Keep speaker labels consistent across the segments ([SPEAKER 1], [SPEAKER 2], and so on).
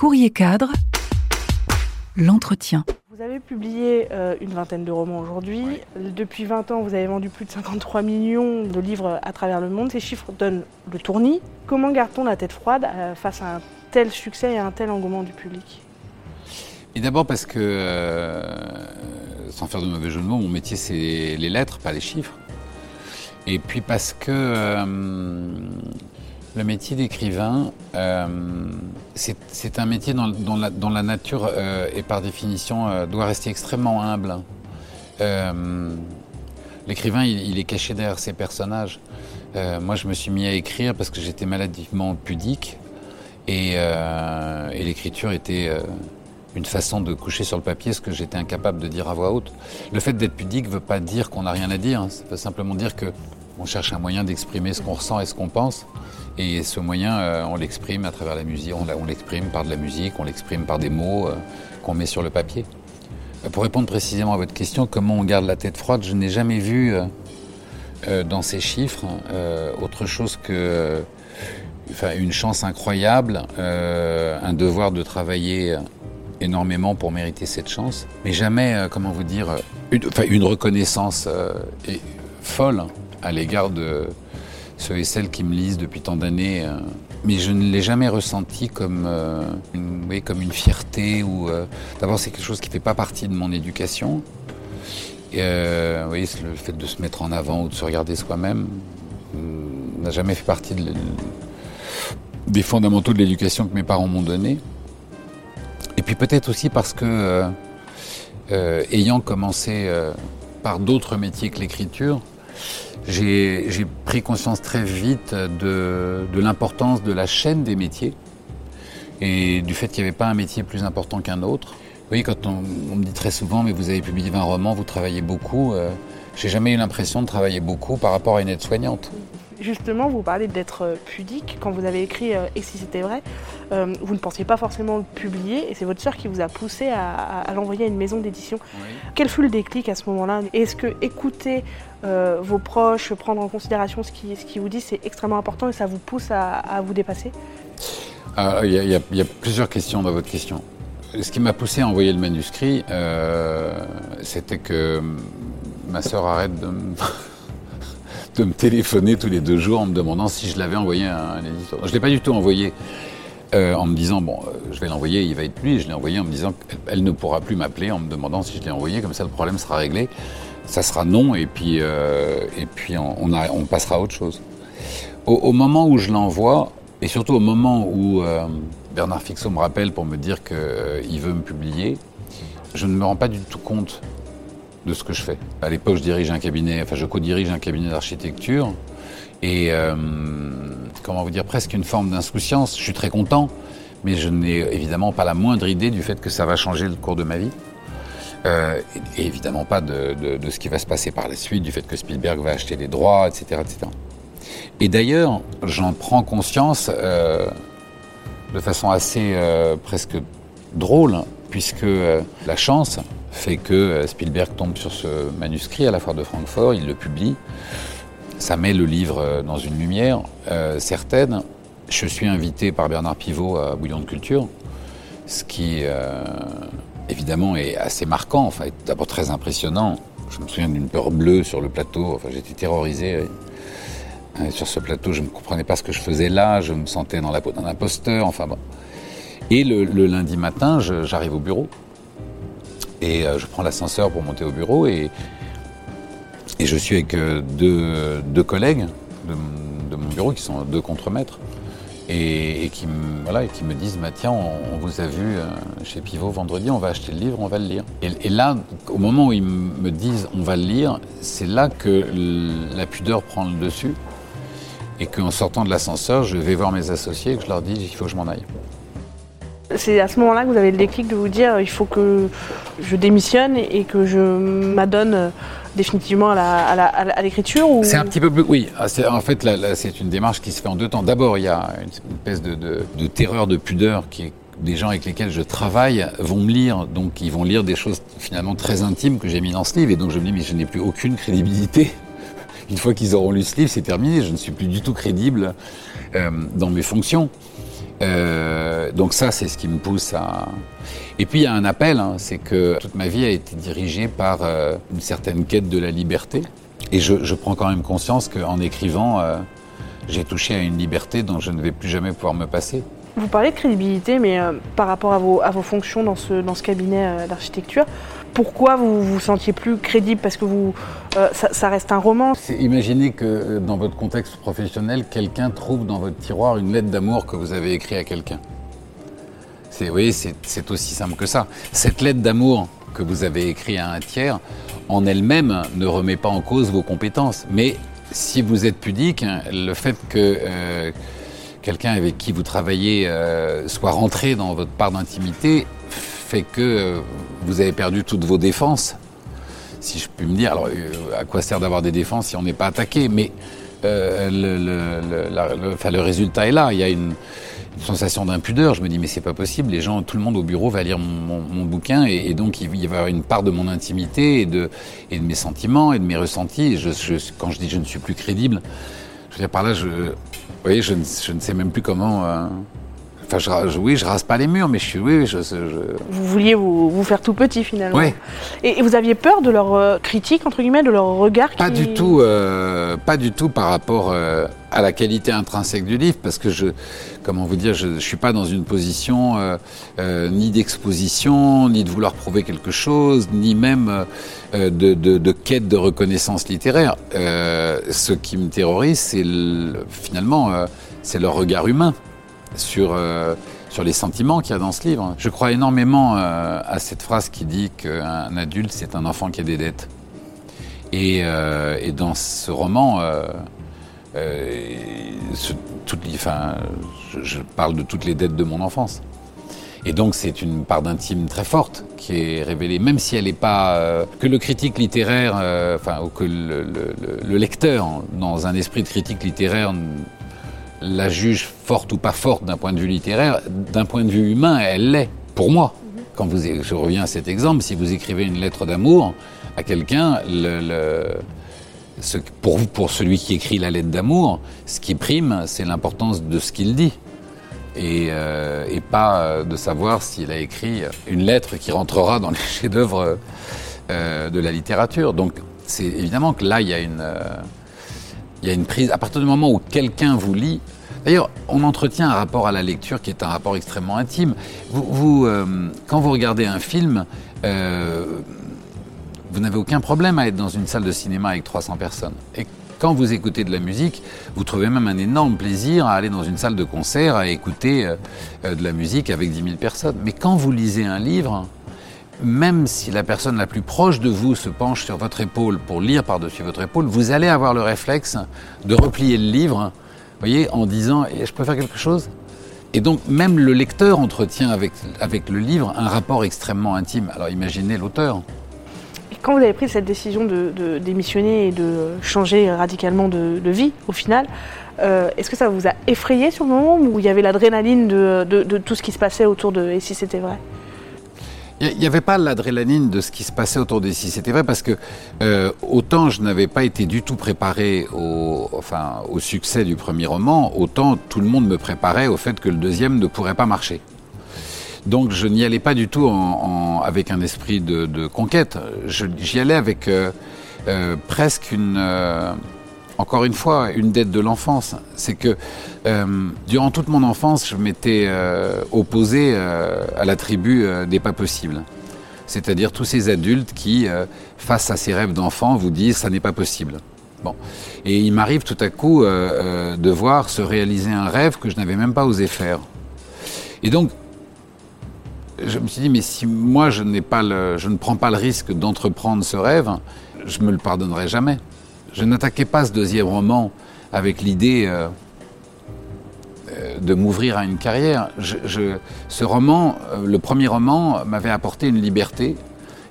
[SPEAKER 1] Courrier cadre, l'entretien.
[SPEAKER 2] Vous avez publié euh, une vingtaine de romans aujourd'hui. Depuis 20 ans, vous avez vendu plus de 53 millions de livres à travers le monde. Ces chiffres donnent le tournis. Comment garde-t-on la tête froide euh, face à un tel succès et à un tel engouement du public?
[SPEAKER 3] Et d'abord parce que, euh, sans faire de mauvais jeu de mots, mon métier c'est les lettres, pas les chiffres. Et puis parce que euh, le métier d'écrivain, euh, c'est un métier dont, la, nature euh, par définition euh, doit rester extrêmement humble. Euh, L'écrivain, il, est caché derrière ses personnages. Moi, je me suis mis à écrire parce que j'étais maladivement pudique et, l'écriture était une façon de coucher sur le papier ce que j'étais incapable de dire à voix haute. Le fait d'être pudique ne veut pas dire qu'on n'a rien à dire. Ça veut simplement dire que on cherche un moyen d'exprimer ce qu'on ressent et ce qu'on pense. Et ce moyen, euh, on l'exprime à travers la musique, on, l'exprime par de la musique, on l'exprime par des mots euh, qu'on met sur le papier. Euh, Pour répondre précisément à votre question, comment on garde la tête froide, je n'ai jamais vu dans ces chiffres autre chose que enfin, une chance incroyable, un devoir de travailler énormément pour mériter cette chance, mais jamais, comment vous dire, une, reconnaissance folle à l'égard de ceux et celles qui me lisent depuis tant d'années. euh, mais je ne l'ai jamais ressenti comme, euh, une, voyez, comme une fierté ou euh, d'abord c'est quelque chose qui ne fait pas partie de mon éducation. C'est le fait de se mettre en avant ou de se regarder soi-même euh, n'a jamais fait partie des fondamentaux de l'éducation que mes parents m'ont donné. Et puis peut-être aussi parce que, ayant commencé par d'autres métiers que l'écriture, j'ai pris conscience très vite de, l'importance de la chaîne des métiers et du fait qu'il n'y avait pas un métier plus important qu'un autre. Vous voyez, quand on, on me dit très souvent, mais vous avez publié 20 romans, vous travaillez beaucoup, euh, j'ai jamais eu l'impression de travailler beaucoup par rapport à une aide-soignante.
[SPEAKER 2] Justement, vous parlez d'être euh, pudique. Quand vous avez écrit euh, Et si c'était vrai, euh, vous ne pensiez pas forcément le publier et c'est votre sœur qui vous a poussé à, à- à l'envoyer à une maison d'édition. Quel fut le déclic à ce moment-là? Est-ce que écouter euh, vos proches, prendre en considération ce qui, ce qui vous dit, c'est extrêmement important et ça vous pousse à, à vous dépasser?
[SPEAKER 3] Ah, Il y, y a- il y a plusieurs questions dans votre question. Ce qui m'a poussé à envoyer le manuscrit, c'était que ma sœur arrête de me, de me téléphoner tous les deux jours en me demandant si je l'avais envoyé à un éditeur. Je ne l'ai pas du tout envoyé euh, en me disant, bon, euh, je vais l'envoyer, il va être lui. Je l'ai envoyé en me disant qu'elle elle ne pourra plus m'appeler en me demandant si je l'ai envoyé, comme ça le problème sera réglé. Ça sera non, et puis, euh, on, passera à autre chose. Au, moment où je l'envoie, et surtout au moment où Bernard Fixot me rappelle pour me dire qu'il veut me publier, je ne me rends pas du tout compte de ce que je fais. À l'époque, je dirige un cabinet, enfin je co-dirige un cabinet d'architecture, et euh, comment vous dire, presque une forme d'insouciance. Je suis très content, mais je n'ai évidemment pas la moindre idée du fait que ça va changer le cours de ma vie. Euh, et, évidemment pas de, ce qui va se passer par la suite, du fait que Spielberg va acheter les droits, etc. etc. Et d'ailleurs, j'en prends conscience euh, de façon assez presque drôle, puisque la chance fait que euh, Spielberg tombe sur ce manuscrit à la foire de Francfort, il le publie, ça met le livre euh, dans une lumière euh, certaine. Je suis invité par Bernard Pivot à Bouillon de Culture, ce qui évidemment est assez marquant, enfin d'abord très impressionnant. Je me souviens d'une peur bleue sur le plateau, enfin j'étais terrorisé. sur ce plateau, je ne comprenais pas ce que je faisais là, je me sentais dans la peau d'un imposteur, enfin bon. Et le, lundi matin, j'arrive au bureau. Et euh, je prends l'ascenseur pour monter au bureau et, et je suis avec euh, deux, deux collègues de, de mon bureau qui sont deux contremaîtres et, et qui, me, voilà, et qui me disent bah, Tiens, on, vous a vu euh, chez Pivot vendredi, on va acheter le livre, on va le lire. Et, et là, au moment où ils me disent On va le lire, c'est là que la pudeur prend le dessus et qu'en sortant de l'ascenseur, je vais voir mes associés et que je leur dis Il faut que je m'en aille.
[SPEAKER 2] C'est à ce moment-là que vous avez le déclic de vous dire il faut que je démissionne et que je m'adonne définitivement à l'écriture.
[SPEAKER 3] C'est un petit peu plus. Oui, ah, en fait, c'est une démarche qui se fait en deux temps. D'abord, il y a une, espèce de terreur, de pudeur qui est des gens avec lesquels je travaille vont me lire, donc ils vont lire des choses finalement très intimes que j'ai mis dans ce livre, et donc je me dis mais je n'ai plus aucune crédibilité. Une fois qu'ils auront lu ce livre, c'est terminé. Je ne suis plus du tout crédible euh, dans mes fonctions. Euh, donc ça, c'est ce qui me pousse à... Et puis il y a un appel, hein, c'est que toute ma vie a été dirigée par euh, une certaine quête de la liberté. Et je, prends quand même conscience qu'en écrivant, euh, j'ai touché à une liberté dont je ne vais plus jamais pouvoir me passer.
[SPEAKER 2] Vous parlez de crédibilité, mais euh, par rapport à vos, fonctions dans ce, cabinet euh, d'architecture, pourquoi vous vous sentiez plus crédible? Parce que vous, euh, ça, ça reste un roman.
[SPEAKER 3] Imaginez que dans votre contexte professionnel, quelqu'un trouve dans votre tiroir une lettre d'amour que vous avez écrite à quelqu'un. Vous voyez, c'est, aussi simple que ça. Cette lettre d'amour que vous avez écrite à un tiers, en elle-même, ne remet pas en cause vos compétences. Mais si vous êtes pudique, le fait que quelqu'un avec qui vous travaillez euh, soit rentré dans votre part d'intimité fait que euh, vous avez perdu toutes vos défenses si je puis me dire. Alors, euh, à quoi sert d'avoir des défenses si on n'est pas attaqué? Mais le, résultat est là. Il y a une, sensation d'impudeur. Je me dis, mais c'est pas possible. Les gens, tout le monde au bureau va lire mon, bouquin et, donc il va y avoir une part de mon intimité et de, mes sentiments et de mes ressentis. Quand je dis je ne suis plus crédible, je veux dire par là, je, voyez, je ne, je ne sais même plus comment. Enfin, je, oui, je rase pas les murs, mais je suis, oui, oui, je, je-
[SPEAKER 2] Vous vouliez vous, vous faire tout petit finalement.
[SPEAKER 3] Ouais.
[SPEAKER 2] Et, et vous aviez peur de leur euh, critique, entre guillemets, de leur regard
[SPEAKER 3] Pas
[SPEAKER 2] qui-
[SPEAKER 3] du tout, euh, pas du tout par rapport euh, à la qualité intrinsèque du livre, parce que je, comment vous dire, je, je suis pas dans une position euh, ni d'exposition, ni de vouloir prouver quelque chose, ni même de, de, de quête de reconnaissance littéraire. Ce qui me terrorise, c'est le- finalement, c'est leur regard humain sur euh, sur les sentiments qu'il y a dans ce livre. Je crois énormément euh, à cette phrase qui dit qu'un adulte, c'est un enfant qui a des dettes. Et, euh, dans ce roman, ce- enfin, je, parle de toutes les dettes de mon enfance. Et donc c'est une part d'intime très forte qui est révélée, même si elle n'est pas que le critique littéraire, enfin ou que le lecteur, dans un esprit de critique littéraire, la juge forte ou pas forte d'un point de vue littéraire, d'un point de vue humain, elle l'est pour moi. Quand vous, je reviens à cet exemple, si vous écrivez une lettre d'amour à quelqu'un, le, pour, pour celui qui écrit la lettre d'amour, ce qui prime, c'est l'importance de ce qu'il dit. Et, euh, pas euh, de savoir s'il a écrit une lettre qui rentrera dans les chefs-d'œuvre euh, de la littérature. Donc, c'est évidemment que là, il y a une, il y a une prise. À partir du moment où quelqu'un vous lit, d'ailleurs, on entretient un rapport à la lecture qui est un rapport extrêmement intime. Vous, euh, quand vous regardez un film, euh, vous n'avez aucun problème à être dans une salle de cinéma avec 300 personnes. Et quand vous écoutez de la musique, vous trouvez même un énorme plaisir à aller dans une salle de concert, à écouter euh, de la musique avec 10 000 personnes. Mais quand vous lisez un livre, même si la personne la plus proche de vous se penche sur votre épaule pour lire par-dessus votre épaule, vous allez avoir le réflexe de replier le livre, voyez, en disant Eh, Je peux faire quelque chose? Et donc, même le lecteur entretient avec, le livre un rapport extrêmement intime. Alors, imaginez l'auteur.
[SPEAKER 2] Quand vous avez pris cette décision de, démissionner et de changer radicalement de, vie, au final, euh, est-ce que ça vous a effrayé sur le moment où il y avait l'adrénaline de- de tout ce qui se passait autour de Et si c'était vrai
[SPEAKER 3] Il n'y avait pas l'adrénaline de ce qui se passait autour six. C'était vrai parce que euh, autant je n'avais pas été du tout préparé au, enfin, au succès du premier roman, autant tout le monde me préparait au fait que le deuxième ne pourrait pas marcher. Donc je n'y allais pas du tout en, en- avec un esprit de, de conquête. J'y allais avec euh, euh, presque une, euh, encore une fois, une dette de l'enfance. C'est que euh, durant toute mon enfance, je m'étais euh, opposé euh, à la tribu des pas possibles. C'est-à-dire tous ces adultes qui, face à ces rêves d'enfant, vous disent ça n'est pas possible. Bon. Et il m'arrive tout à coup de voir se réaliser un rêve que je n'avais même pas osé faire. Et donc, je me suis dit, mais si moi je, je ne prends pas le risque d'entreprendre ce rêve, je me le pardonnerai jamais. Je n'attaquais pas ce deuxième roman avec l'idée euh, euh, de m'ouvrir à une carrière. Ce roman, euh, le premier roman, m'avait apporté une liberté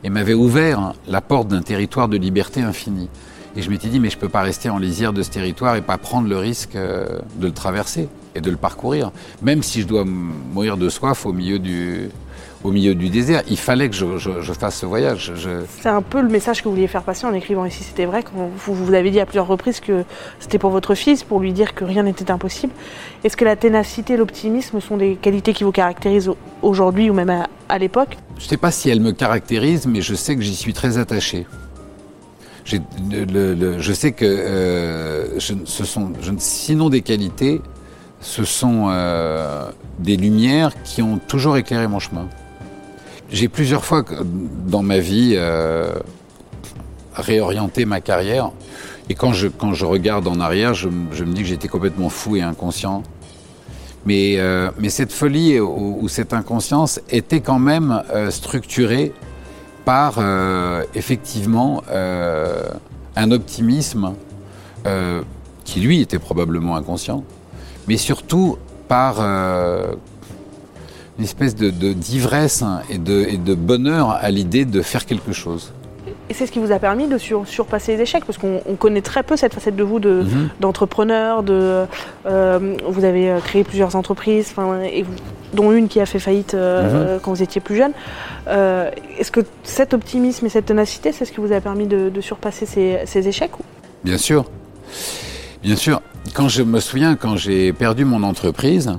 [SPEAKER 3] et m'avait ouvert la porte d'un territoire de liberté infinie. Et je m'étais dit, mais je ne peux pas rester en lisière de ce territoire et pas prendre le risque de le traverser. et de le parcourir. Même si je dois mourir de soif au milieu du, au milieu du désert. Il fallait que je, fasse ce voyage.
[SPEAKER 2] C'est un peu le message que vous vouliez faire passer en écrivant ici, c'était vrai, quand vous, vous avez dit à plusieurs reprises que c'était pour votre fils, pour lui dire que rien n'était impossible. Est-ce que la ténacité et l'optimisme sont des qualités qui vous caractérisent aujourd'hui ou même à, l'époque?
[SPEAKER 3] Je ne sais pas si elles me caractérisent, mais je sais que j'y suis très attaché. je sais que euh, ce sont, sinon des qualités, ce sont euh, des lumières qui ont toujours éclairé mon chemin. J'ai plusieurs fois dans ma vie euh, réorienté ma carrière. Et quand je, quand je regarde en arrière, je, me dis que j'étais complètement fou et inconscient. Mais, euh, mais cette folie ou, cette inconscience était quand même euh, structurée par effectivement un optimisme qui lui était probablement inconscient, mais surtout par une espèce de, d'ivresse et de, et de bonheur à l'idée de faire quelque chose.
[SPEAKER 2] Et c'est ce qui vous a permis de surpasser les échecs, parce qu'on connaît très peu cette facette de vous de, mhm. d'entrepreneur. De, euh, vous avez euh, créé plusieurs entreprises, et dont une qui a fait faillite euh, mhm. quand vous étiez plus jeune. est-ce que cet optimisme et cette ténacité, c'est ce qui vous a permis de, surpasser ces, ces échecs
[SPEAKER 3] Bien sûr. Bien sûr. Quand je me souviens, quand j'ai perdu mon entreprise,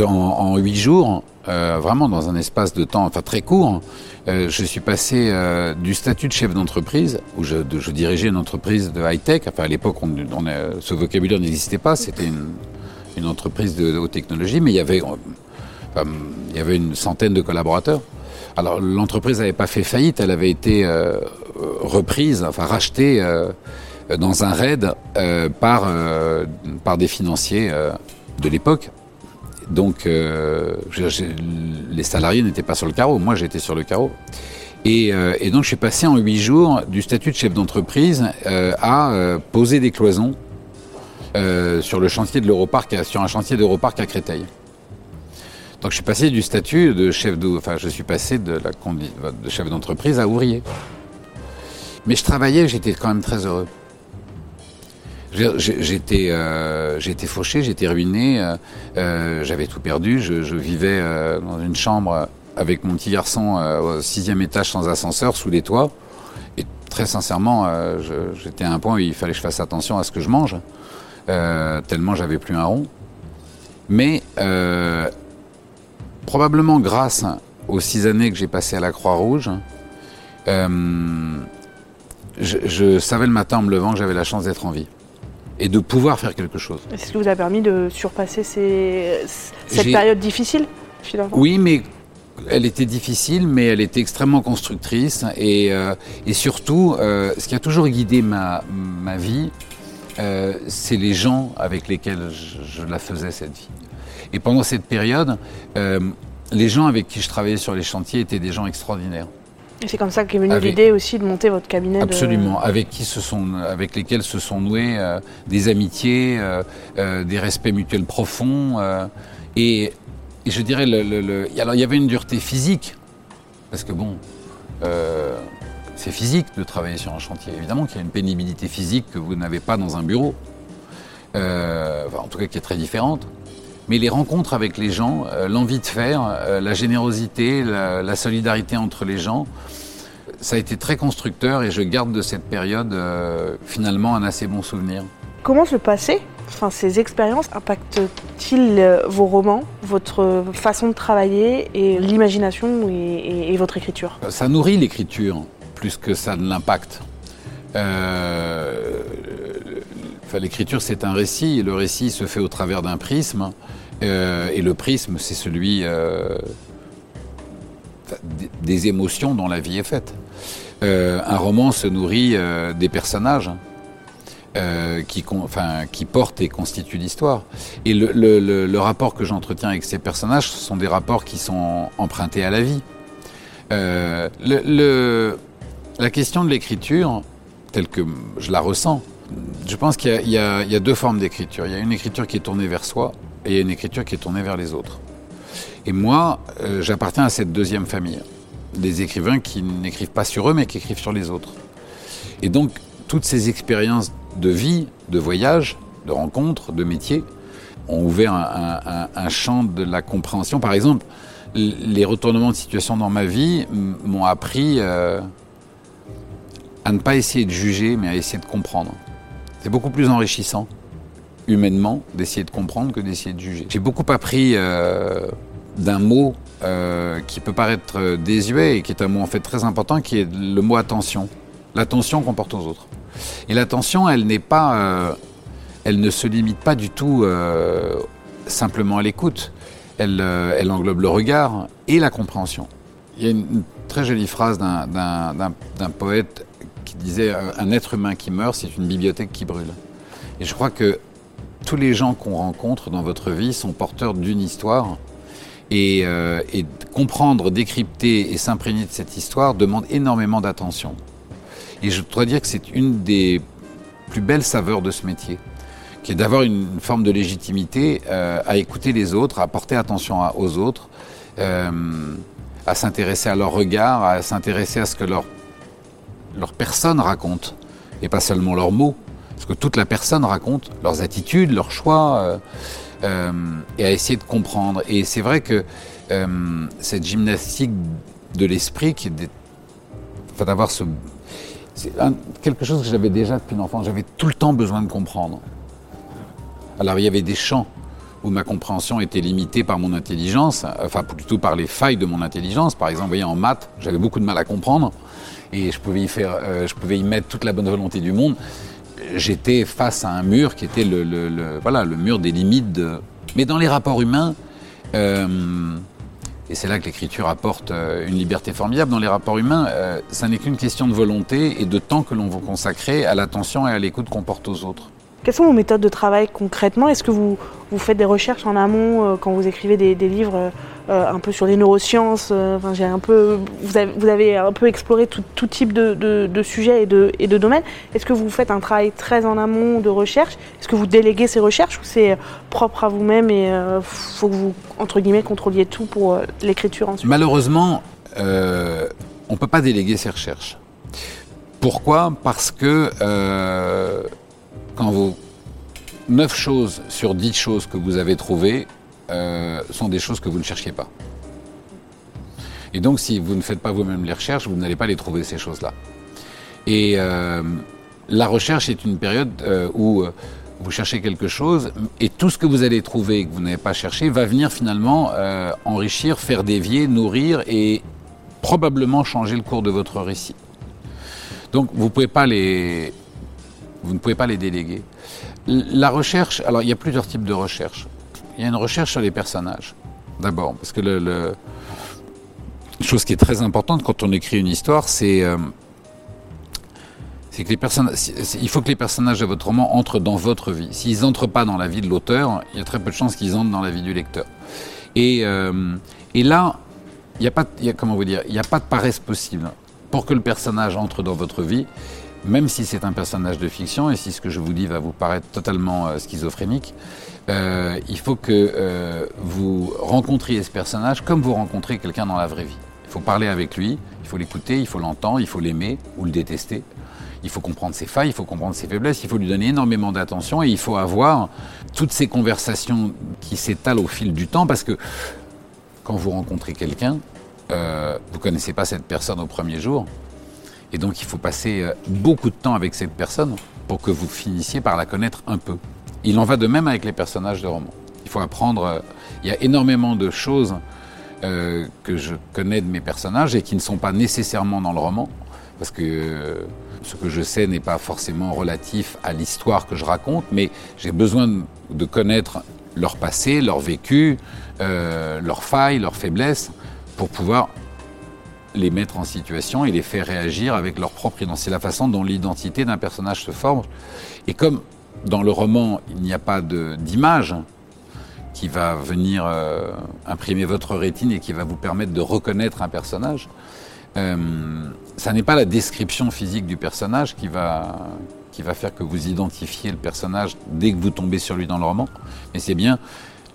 [SPEAKER 3] en huit jours, euh, vraiment dans un espace de temps enfin très court, euh, je suis passé euh, du statut de chef d'entreprise, où je, dirigeais une entreprise de high-tech, enfin à l'époque ce vocabulaire n'existait pas, c'était une, une, entreprise de, haute technologie, mais il y avait, il y avait une centaine de collaborateurs. Alors l'entreprise n'avait pas fait faillite, elle avait été reprise, enfin rachetée dans un raid par, par des financiers de l'époque. Donc, euh, les salariés n'étaient pas sur le carreau. Moi, j'étais sur le carreau. Et, euh, donc, je suis passé en huit jours du statut de chef d'entreprise euh, à poser des cloisons sur le chantier de l'Europark, sur un chantier d'Europark à Créteil. Donc, je suis passé du statut de chef de chef d'entreprise à ouvrier. Mais je travaillais, j'étais quand même très heureux. J'étais euh, fauché, j'étais ruiné, euh, euh, j'avais tout perdu. Je, je vivais euh, dans une chambre avec mon petit garçon au sixième étage sans ascenseur, sous les toits. Et très sincèrement, j'étais à un point où il fallait que je fasse attention à ce que je mange, tellement j'avais plus un rond. Mais probablement grâce aux six années que j'ai passées à la Croix-Rouge, je, je savais le matin en me levant que j'avais la chance d'être en vie et de pouvoir faire quelque chose.
[SPEAKER 2] Est-ce que vous a permis de surpasser cette période difficile finalement?
[SPEAKER 3] Oui, mais elle était difficile, mais elle était extrêmement constructrice. Et, euh, et surtout, euh, ce qui a toujours guidé ma, ma vie, euh, c'est les gens avec lesquels je, la faisais, cette vie. Et pendant cette période, les gens avec qui je travaillais sur les chantiers étaient des gens extraordinaires.
[SPEAKER 2] C'est comme ça qu'est venue l'idée aussi de monter votre cabinet.
[SPEAKER 3] Absolument, avec qui se sont, avec lesquels se sont noués euh, des amitiés, euh, euh, des respects mutuels profonds. Et, et, je dirais, le, le, alors il y avait une dureté physique, parce que bon, c'est physique de travailler sur un chantier. Évidemment qu'il y a une pénibilité physique que vous n'avez pas dans un bureau, enfin, en tout cas qui est très différente. Mais les rencontres avec les gens, l'envie de faire, la générosité, la, la, solidarité entre les gens, ça a été très constructeur et je garde de cette période euh, finalement un assez bon souvenir.
[SPEAKER 2] Comment le passé, enfin, ces expériences? Impactent-ils euh, vos romans, votre façon de travailler et l'imagination et, votre écriture?
[SPEAKER 3] Ça nourrit l'écriture plus que ça ne l'impacte. Euh, l'écriture, c'est un récit, et le récit se fait au travers d'un prisme, et le prisme, c'est celui des émotions dont la vie est faite. Euh, un roman se nourrit euh, des personnages. Euh, qui, portent et constituent l'histoire. Et le, rapport que j'entretiens avec ces personnages, ce sont des rapports qui sont empruntés à la vie. la question de l'écriture, telle que je la ressens, je pense qu'il y, y, a deux formes d'écriture. Il y a une écriture qui est tournée vers soi et il y a une écriture qui est tournée vers les autres. Et moi, j'appartiens à cette deuxième famille. Des écrivains qui n'écrivent pas sur eux, mais qui écrivent sur les autres. Et donc, toutes ces expériences de vie, de voyage, de rencontres, de métier, ont ouvert un, champ de la compréhension. Par exemple, les retournements de situation dans ma vie m'ont appris euh, à ne pas essayer de juger, mais à essayer de comprendre. C'est beaucoup plus enrichissant, humainement, d'essayer de comprendre que d'essayer de juger. J'ai beaucoup appris euh, d'un mot euh, qui peut paraître désuet et qui est un mot en fait très important, qui est le mot attention. L'attention qu'on porte aux autres. Et l'attention, elle n'est pas elle ne se limite pas du tout euh, simplement à l'écoute. Euh, elle, englobe le regard et la compréhension. Il y a une, très jolie phrase d'un poète qui disait Un être humain qui meurt, c'est une bibliothèque qui brûle. Et je crois que tous les gens qu'on rencontre dans votre vie sont porteurs d'une histoire. Et, euh, et, comprendre, décrypter et s'imprégner de cette histoire demande énormément d'attention. Et je dois dire que c'est une des plus belles saveurs de ce métier qui est d'avoir une forme de légitimité euh, à écouter les autres, à porter attention aux autres, euh, à s'intéresser à leur regard, à s'intéresser à ce que leur, personne raconte, et pas seulement leurs mots, ce que toute la personne raconte, leurs attitudes, leurs choix, et à essayer de comprendre. Et c'est vrai que cette gymnastique de l'esprit, d'avoir ce... C'est quelque chose que j'avais déjà depuis l'enfance, j'avais tout le temps besoin de comprendre. Alors il y avait des champs où ma compréhension était limitée par mon intelligence, enfin plutôt par les failles de mon intelligence. Par exemple, voyez, en maths, j'avais beaucoup de mal à comprendre et je pouvais y euh, je pouvais y mettre toute la bonne volonté du monde. J'étais face à un mur qui était le, voilà, le mur des limites. Mais dans les rapports humains, euh, et c'est là que l'écriture apporte euh, une liberté formidable dans les rapports humains, ça n'est qu'une question de volonté et de temps que l'on va consacrer à l'attention et à l'écoute qu'on porte aux autres.
[SPEAKER 2] Quelles sont vos méthodes de travail concrètement? Est-ce que vous, vous faites des recherches en amont euh, quand vous écrivez des, livres euh, un peu sur les neurosciences euh, j'ai un peu, vous, avez, un peu exploré tout, type de, de, sujets et de, et de domaines. Est-ce que vous faites un travail très en amont de recherche? Est-ce que vous déléguez ces recherches ou c'est propre à vous-même et il faut que vous, entre guillemets, contrôliez tout pour l'écriture ensuite?
[SPEAKER 3] Malheureusement, on ne peut pas déléguer ces recherches. Pourquoi? Parce que quand vous 9 choses sur 10 choses que vous avez trouvées euh, sont des choses que vous ne cherchiez pas. Et donc, si vous ne faites pas vous-même les recherches, vous n'allez pas les trouver, ces choses-là. Et euh, la recherche est une période euh, où vous cherchez quelque chose et tout ce que vous allez trouver que vous n'avez pas cherché va venir finalement enrichir, faire dévier, nourrir et probablement changer le cours de votre récit. Donc, vous ne pouvez pas les vous ne pouvez pas les déléguer. La recherche, alors il y a plusieurs types de recherche. Il y a une recherche sur les personnages, d'abord, parce que le, chose qui est très importante quand on écrit une histoire, c'est euh, que les personnages, il faut que les personnages de votre roman entrent dans votre vie. S'ils n'entrent pas dans la vie de l'auteur, il y a très peu de chances qu'ils entrent dans la vie du lecteur. Et, euh, et là, il n'y a pas, comment vous dire, il n'y a pas de paresse possible. Pour que le personnage entre dans votre vie, même si c'est un personnage de fiction, et si ce que je vous dis va vous paraître totalement euh, schizophrénique, euh, il faut que euh, vous rencontriez ce personnage comme vous rencontrez quelqu'un dans la vraie vie. Il faut parler avec lui, il faut l'écouter, il faut l'entendre, il faut l'aimer ou le détester. Il faut comprendre ses failles, il faut comprendre ses faiblesses, il faut lui donner énormément d'attention et il faut avoir toutes ces conversations qui s'étalent au fil du temps parce que quand vous rencontrez quelqu'un, vous ne connaissez pas cette personne au premier jour, et donc il faut passer euh, beaucoup de temps avec cette personne pour que vous finissiez par la connaître un peu. Il en va de même avec les personnages de roman. Il faut apprendre, euh, il y a énormément de choses euh, que je connais de mes personnages et qui ne sont pas nécessairement dans le roman, parce que ce que je sais n'est pas forcément relatif à l'histoire que je raconte, mais j'ai besoin de, connaître leur passé, leur vécu, leurs failles, leurs faiblesses, pour pouvoir les mettre en situation et les faire réagir avec leur propre identité. C'est la façon dont l'identité d'un personnage se forme. Et comme dans le roman, il n'y a pas d'image qui va venir euh, imprimer votre rétine et qui va vous permettre de reconnaître un personnage, euh, ça n'est pas la description physique du personnage qui va, qui va faire que vous identifiez le personnage dès que vous tombez sur lui dans le roman, mais c'est bien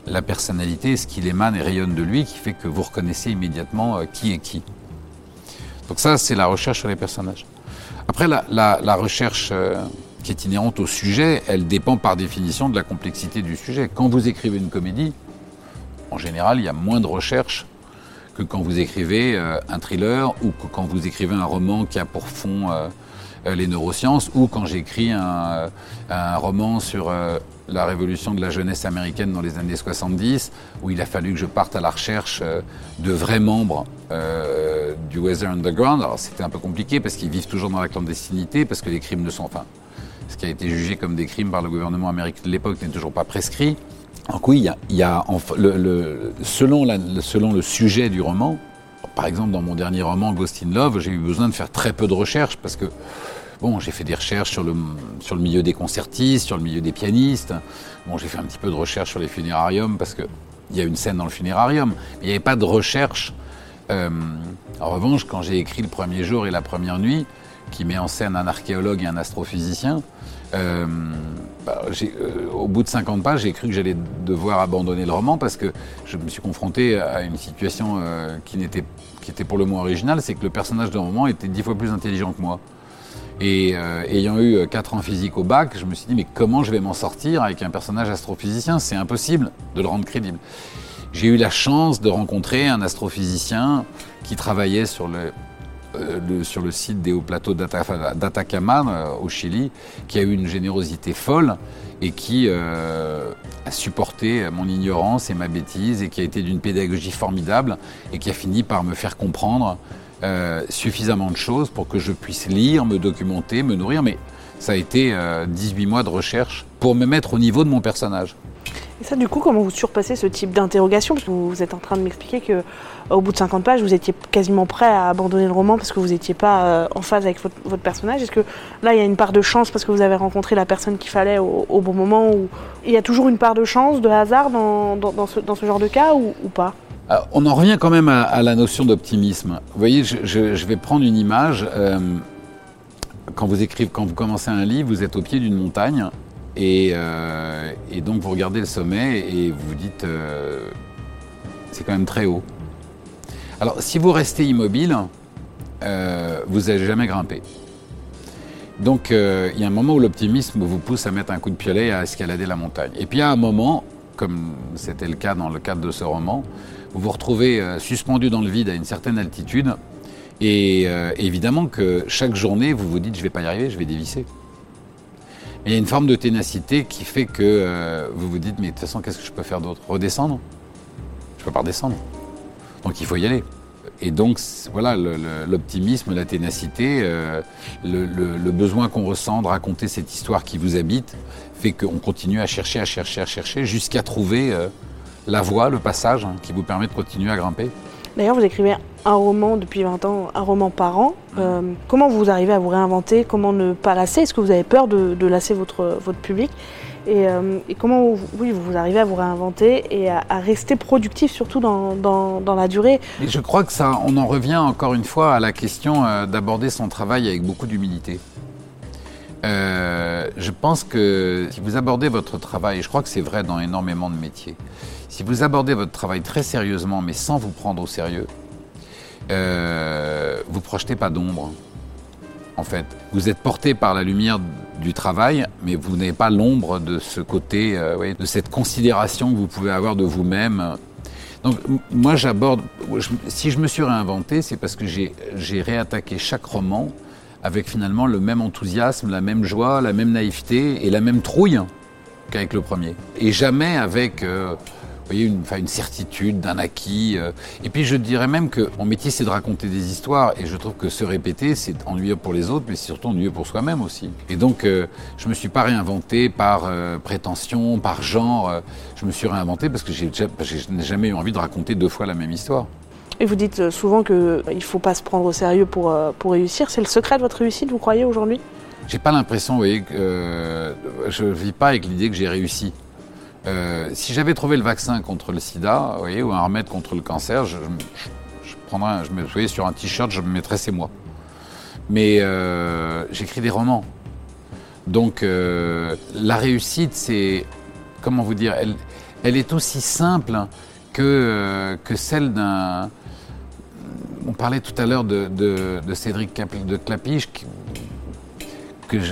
[SPEAKER 3] la personnalité, ce qu'il émane et rayonne de lui qui fait que vous reconnaissez immédiatement euh, qui est qui. Donc ça, c'est la recherche sur les personnages. Après, la, recherche euh, qui est inhérente au sujet, elle dépend par définition de la complexité du sujet. Quand vous écrivez une comédie, en général, il y a moins de recherche que quand vous écrivez euh, un thriller ou que quand vous écrivez un roman qui a pour fond euh, les neurosciences ou quand j'écris un, un, roman sur la révolution de la jeunesse américaine dans les années 70 où il a fallu que je parte à la recherche de vrais membres du Weather Underground. Alors c'était un peu compliqué parce qu'ils vivent toujours dans la clandestinité, parce que les crimes ne sont... Enfin, ce qui a été jugé comme des crimes par le gouvernement américain de l'époque n'est toujours pas prescrit. Donc oui, il y a, selon, selon, le sujet du roman, par exemple dans mon dernier roman Ghost in Love, j'ai eu besoin de faire très peu de recherches parce que bon, j'ai fait des recherches sur le, sur le milieu des concertistes, sur le milieu des pianistes. Bon, j'ai fait un petit peu de recherche sur les funérariums parce qu'il y a une scène dans le funérarium. Mais il n'y avait pas de recherche. Euh, en revanche, quand j'ai écrit Le premier jour et la première nuit, qui met en scène un archéologue et un astrophysicien, euh, bah, euh, au bout de 50 pages, j'ai cru que j'allais devoir abandonner le roman parce que je me suis confronté à une situation qui, n'était, qui était pour le moins originale, c'est que le personnage de roman était dix fois plus intelligent que moi. Et ayant eu 4 ans physique au bac, je me suis dit, mais comment je vais m'en sortir avec un personnage astrophysicien? C'est impossible de le rendre crédible. J'ai eu la chance de rencontrer un astrophysicien qui travaillait sur le, euh, sur le site des hauts plateaux d'Atacama euh, au Chili, qui a eu une générosité folle et qui euh, a supporté mon ignorance et ma bêtise et qui a été d'une pédagogie formidable et qui a fini par me faire comprendre suffisamment de choses pour que je puisse lire, me documenter, me nourrir. Mais ça a été 18 mois de recherche pour me mettre au niveau de mon personnage.
[SPEAKER 2] Et ça, du coup, comment vous surpassez ce type d'interrogation? Parce que vous êtes en train de m'expliquer que au bout de 50 pages, vous étiez quasiment prêt à abandonner le roman parce que vous n'étiez pas euh, en phase avec votre, personnage. Est-ce que là, il y a une part de chance parce que vous avez rencontré la personne qu'il fallait au, bon moment il y a toujours une part de chance, de hasard dans, ce, genre de cas ou, pas?
[SPEAKER 3] On en revient quand même à, la notion d'optimisme. Vous voyez, je, vais prendre une image. Euh, quand vous écrivez, quand vous commencez un livre, vous êtes au pied d'une montagne et, euh, donc vous regardez le sommet et vous vous dites c'est quand même très haut. Alors, si vous restez immobile, euh, vous n'allez jamais grimper. Donc, euh, il y a un moment où l'optimisme vous pousse à mettre un coup de piolet à escalader la montagne. Et puis, il y a un moment, comme c'était le cas dans le cadre de ce roman, vous vous retrouvez euh, suspendu dans le vide à une certaine altitude. Et évidemment que chaque journée, vous vous dites, je ne vais pas y arriver, je vais dévisser. il y a une forme de ténacité qui fait que vous vous dites, mais de toute façon, qu'est-ce que je peux faire d'autre? Redescendre? Je ne peux pas redescendre. Donc il faut y aller. Et donc, voilà, l'optimisme, la ténacité, euh, le, besoin qu'on ressent de raconter cette histoire qui vous habite, fait qu'on continue à chercher, à chercher, à chercher, jusqu'à trouver euh, la voie, le passage hein, qui vous permet de continuer à grimper.
[SPEAKER 2] D'ailleurs, vous écrivez un roman depuis 20 ans, un roman par an. Euh, comment vous arrivez à vous réinventer? Comment ne pas lasser? Est-ce que vous avez peur de, de lasser votre, votre public? Euh, et, comment vous, oui, vous arrivez à vous réinventer et à, rester productif surtout dans, dans, la durée?
[SPEAKER 3] Et je crois que ça, on en revient encore une fois à la question euh, d'aborder son travail avec beaucoup d'humilité. Euh, je pense que si vous abordez votre travail, et je crois que c'est vrai dans énormément de métiers, si vous abordez votre travail très sérieusement mais sans vous prendre au sérieux, euh, vous projetez pas d'ombre en fait. Vous êtes porté par la lumière du travail, mais vous n'avez pas l'ombre de ce côté, euh, de cette considération que vous pouvez avoir de vous-même. Donc moi j'aborde, si je me suis réinventé, c'est parce que j'ai réattaqué chaque roman avec finalement le même enthousiasme, la même joie, la même naïveté et la même trouille qu'avec le premier. Et jamais avec... Euh, voyez, une, certitude d'un acquis. Euh. Et puis je dirais même que mon métier, c'est de raconter des histoires, et je trouve que se répéter, c'est ennuyeux pour les autres, mais c'est surtout ennuyeux pour soi-même aussi. Et donc, euh, je ne me suis pas réinventé par prétention, par genre. je me suis réinventé parce que je n'ai jamais eu envie de raconter deux fois la même histoire.
[SPEAKER 2] Et vous dites souvent qu'il ne faut pas se prendre au sérieux pour, pour réussir. C'est le secret de votre réussite, vous croyez, aujourd'hui?
[SPEAKER 3] J'ai pas l'impression, vous voyez, que je ne vis pas avec l'idée que j'ai réussi. Euh, si j'avais trouvé le vaccin contre le sida, vous voyez, ou un remède contre le cancer, je, prendrais, je me, vous voyez, sur un t-shirt, je me mettrais c'est moi. Mais euh, j'écris des romans. Donc euh, la réussite, c'est, comment vous dire, elle, elle est aussi simple que, que celle d'un... On parlait tout à l'heure de, Cédric de Clapiche,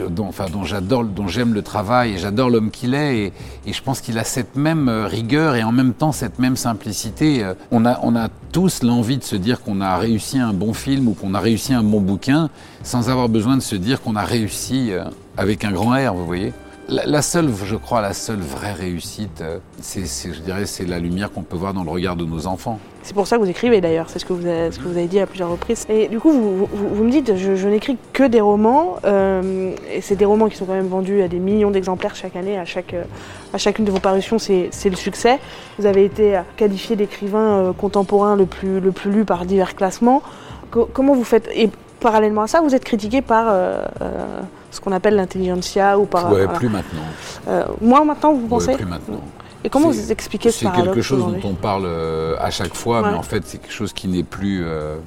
[SPEAKER 3] dont, enfin, dont j'adore, dont j'aime le travail et j'adore l'homme qu'il est. Et, et, je pense qu'il a cette même euh, rigueur et en même temps cette même simplicité. Euh, on a, on a tous l'envie de se dire qu'on a réussi un bon film ou qu'on a réussi un bon bouquin sans avoir besoin de se dire qu'on a réussi euh, avec un grand R, vous voyez. La, seule, je crois, la seule vraie réussite, c'est, je dirais, c'est la lumière qu'on peut voir dans le regard de nos enfants.
[SPEAKER 2] C'est pour ça que vous écrivez d'ailleurs, c'est ce, que vous avez, dit à plusieurs reprises. Et du coup, vous, me dites, je, n'écris que des romans, euh, et c'est des romans qui sont quand même vendus à des millions d'exemplaires chaque année, à, chaque, à chacune de vos parutions, c'est le succès. Vous avez été qualifié d'écrivain euh, contemporain le plus, le plus lu par divers classements. comment vous faites? Et parallèlement à ça, vous êtes critiqué par euh, ce qu'on appelle l'intelligentsia ou par...
[SPEAKER 3] Ouais, plus maintenant.
[SPEAKER 2] moi maintenant, vous pensez
[SPEAKER 3] Plus maintenant.
[SPEAKER 2] Et comment vous expliquez ce
[SPEAKER 3] paradoxe C'est quelque chose dont on parle euh, à chaque fois, mais en fait, c'est quelque chose qui n'est plus. Euh,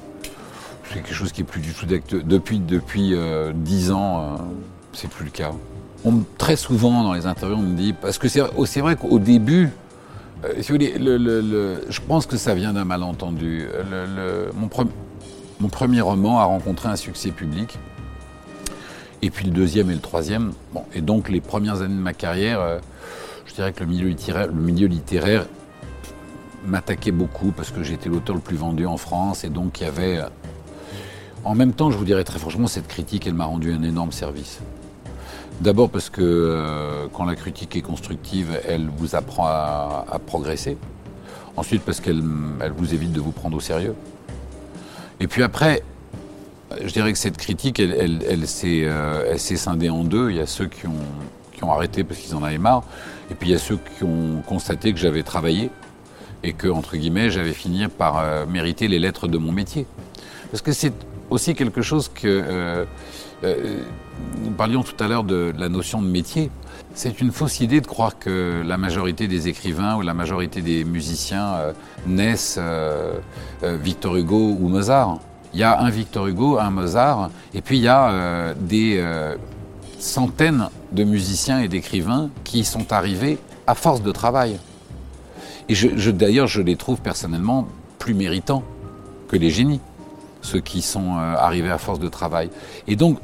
[SPEAKER 3] c'est quelque chose qui est plus du tout d'actuel. Depuis depuis euh, dix ans, c'est plus le cas. On, très souvent dans les interviews, on me dit parce que c'est c'est vrai qu'au début, si vous voulez, le, je pense que ça vient d'un malentendu. mon, mon premier roman a rencontré un succès public. Et puis le deuxième et le troisième. Bon, et donc les premières années de ma carrière, je dirais que le milieu littéraire, m'attaquait beaucoup parce que j'étais l'auteur le plus vendu en France et donc il y avait. En même temps, je vous dirais très franchement, cette critique, elle m'a rendu un énorme service. D'abord parce que euh, quand la critique est constructive, elle vous apprend à, progresser. Ensuite parce qu'elle elle vous évite de vous prendre au sérieux. Et puis après, je dirais que cette critique, elle, elle, s'est euh, scindée en deux. Il y a ceux qui ont arrêté parce qu'ils en avaient marre. Et puis il y a ceux qui ont constaté que j'avais travaillé et que, entre guillemets, j'avais fini par euh, mériter les lettres de mon métier. Parce que c'est aussi quelque chose que... Euh, euh, nous parlions tout à l'heure de, la notion de métier. C'est une fausse idée de croire que la majorité des écrivains ou la majorité des musiciens naissent Victor Hugo ou Mozart. Il y a un Victor Hugo, un Mozart, et puis il y a des centaines de musiciens et d'écrivains qui sont arrivés à force de travail. Et d'ailleurs, je les trouve personnellement plus méritants que les génies, ceux qui sont euh, arrivés à force de travail. Et donc,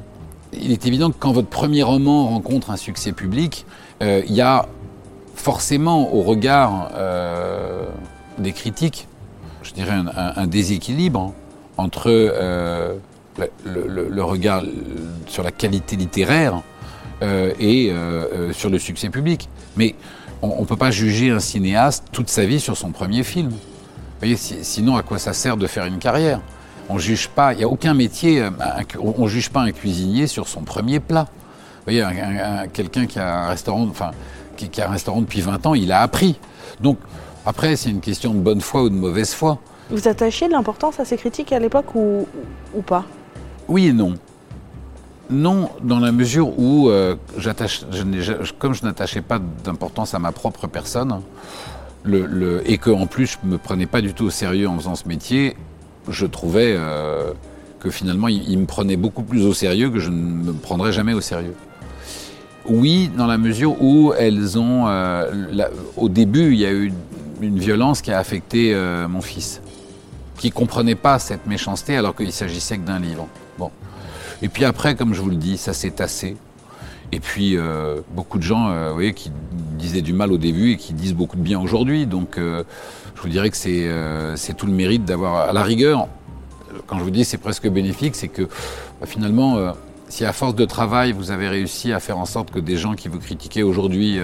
[SPEAKER 3] il est évident que quand votre premier roman rencontre un succès public, euh, il y a forcément au regard euh, des critiques, je dirais un, déséquilibre entre le, regard sur la qualité littéraire euh, et euh, euh, sur le succès public. Mais on ne peut pas juger un cinéaste toute sa vie sur son premier film. Sinon, à quoi ça sert de faire une carrière? On juge pas, il n'y a aucun métier, on ne juge pas un cuisinier sur son premier plat. Voyez, quelqu'un qui enfin, qui, a un restaurant depuis 20 ans, il a appris. Donc, après, c'est une question de bonne foi ou de mauvaise foi.
[SPEAKER 2] Vous attachiez de l'importance à ces critiques à l'époque ou, pas?
[SPEAKER 3] Oui et non. Non, dans la mesure où, euh, comme je n'attachais pas d'importance à ma propre personne, et que en plus je me prenais pas du tout au sérieux en faisant ce métier, je trouvais euh, que finalement il, me prenait beaucoup plus au sérieux que je ne me prendrais jamais au sérieux. Oui, dans la mesure où elles ont, euh, au début, il y a eu une violence qui a affecté mon fils, qui comprenait pas cette méchanceté alors qu'il s'agissait que d'un livre. Bon. Et puis après, comme je vous le dis, ça s'est tassé. Et puis euh, beaucoup de gens, euh, vous voyez, qui disaient du mal au début et qui disent beaucoup de bien aujourd'hui. Donc euh, je vous dirais que c'est c'est tout le mérite d'avoir, à la rigueur, quand je vous dis c'est presque bénéfique, c'est que bah, finalement, si à force de travail vous avez réussi à faire en sorte que des gens qui vous critiquaient aujourd'hui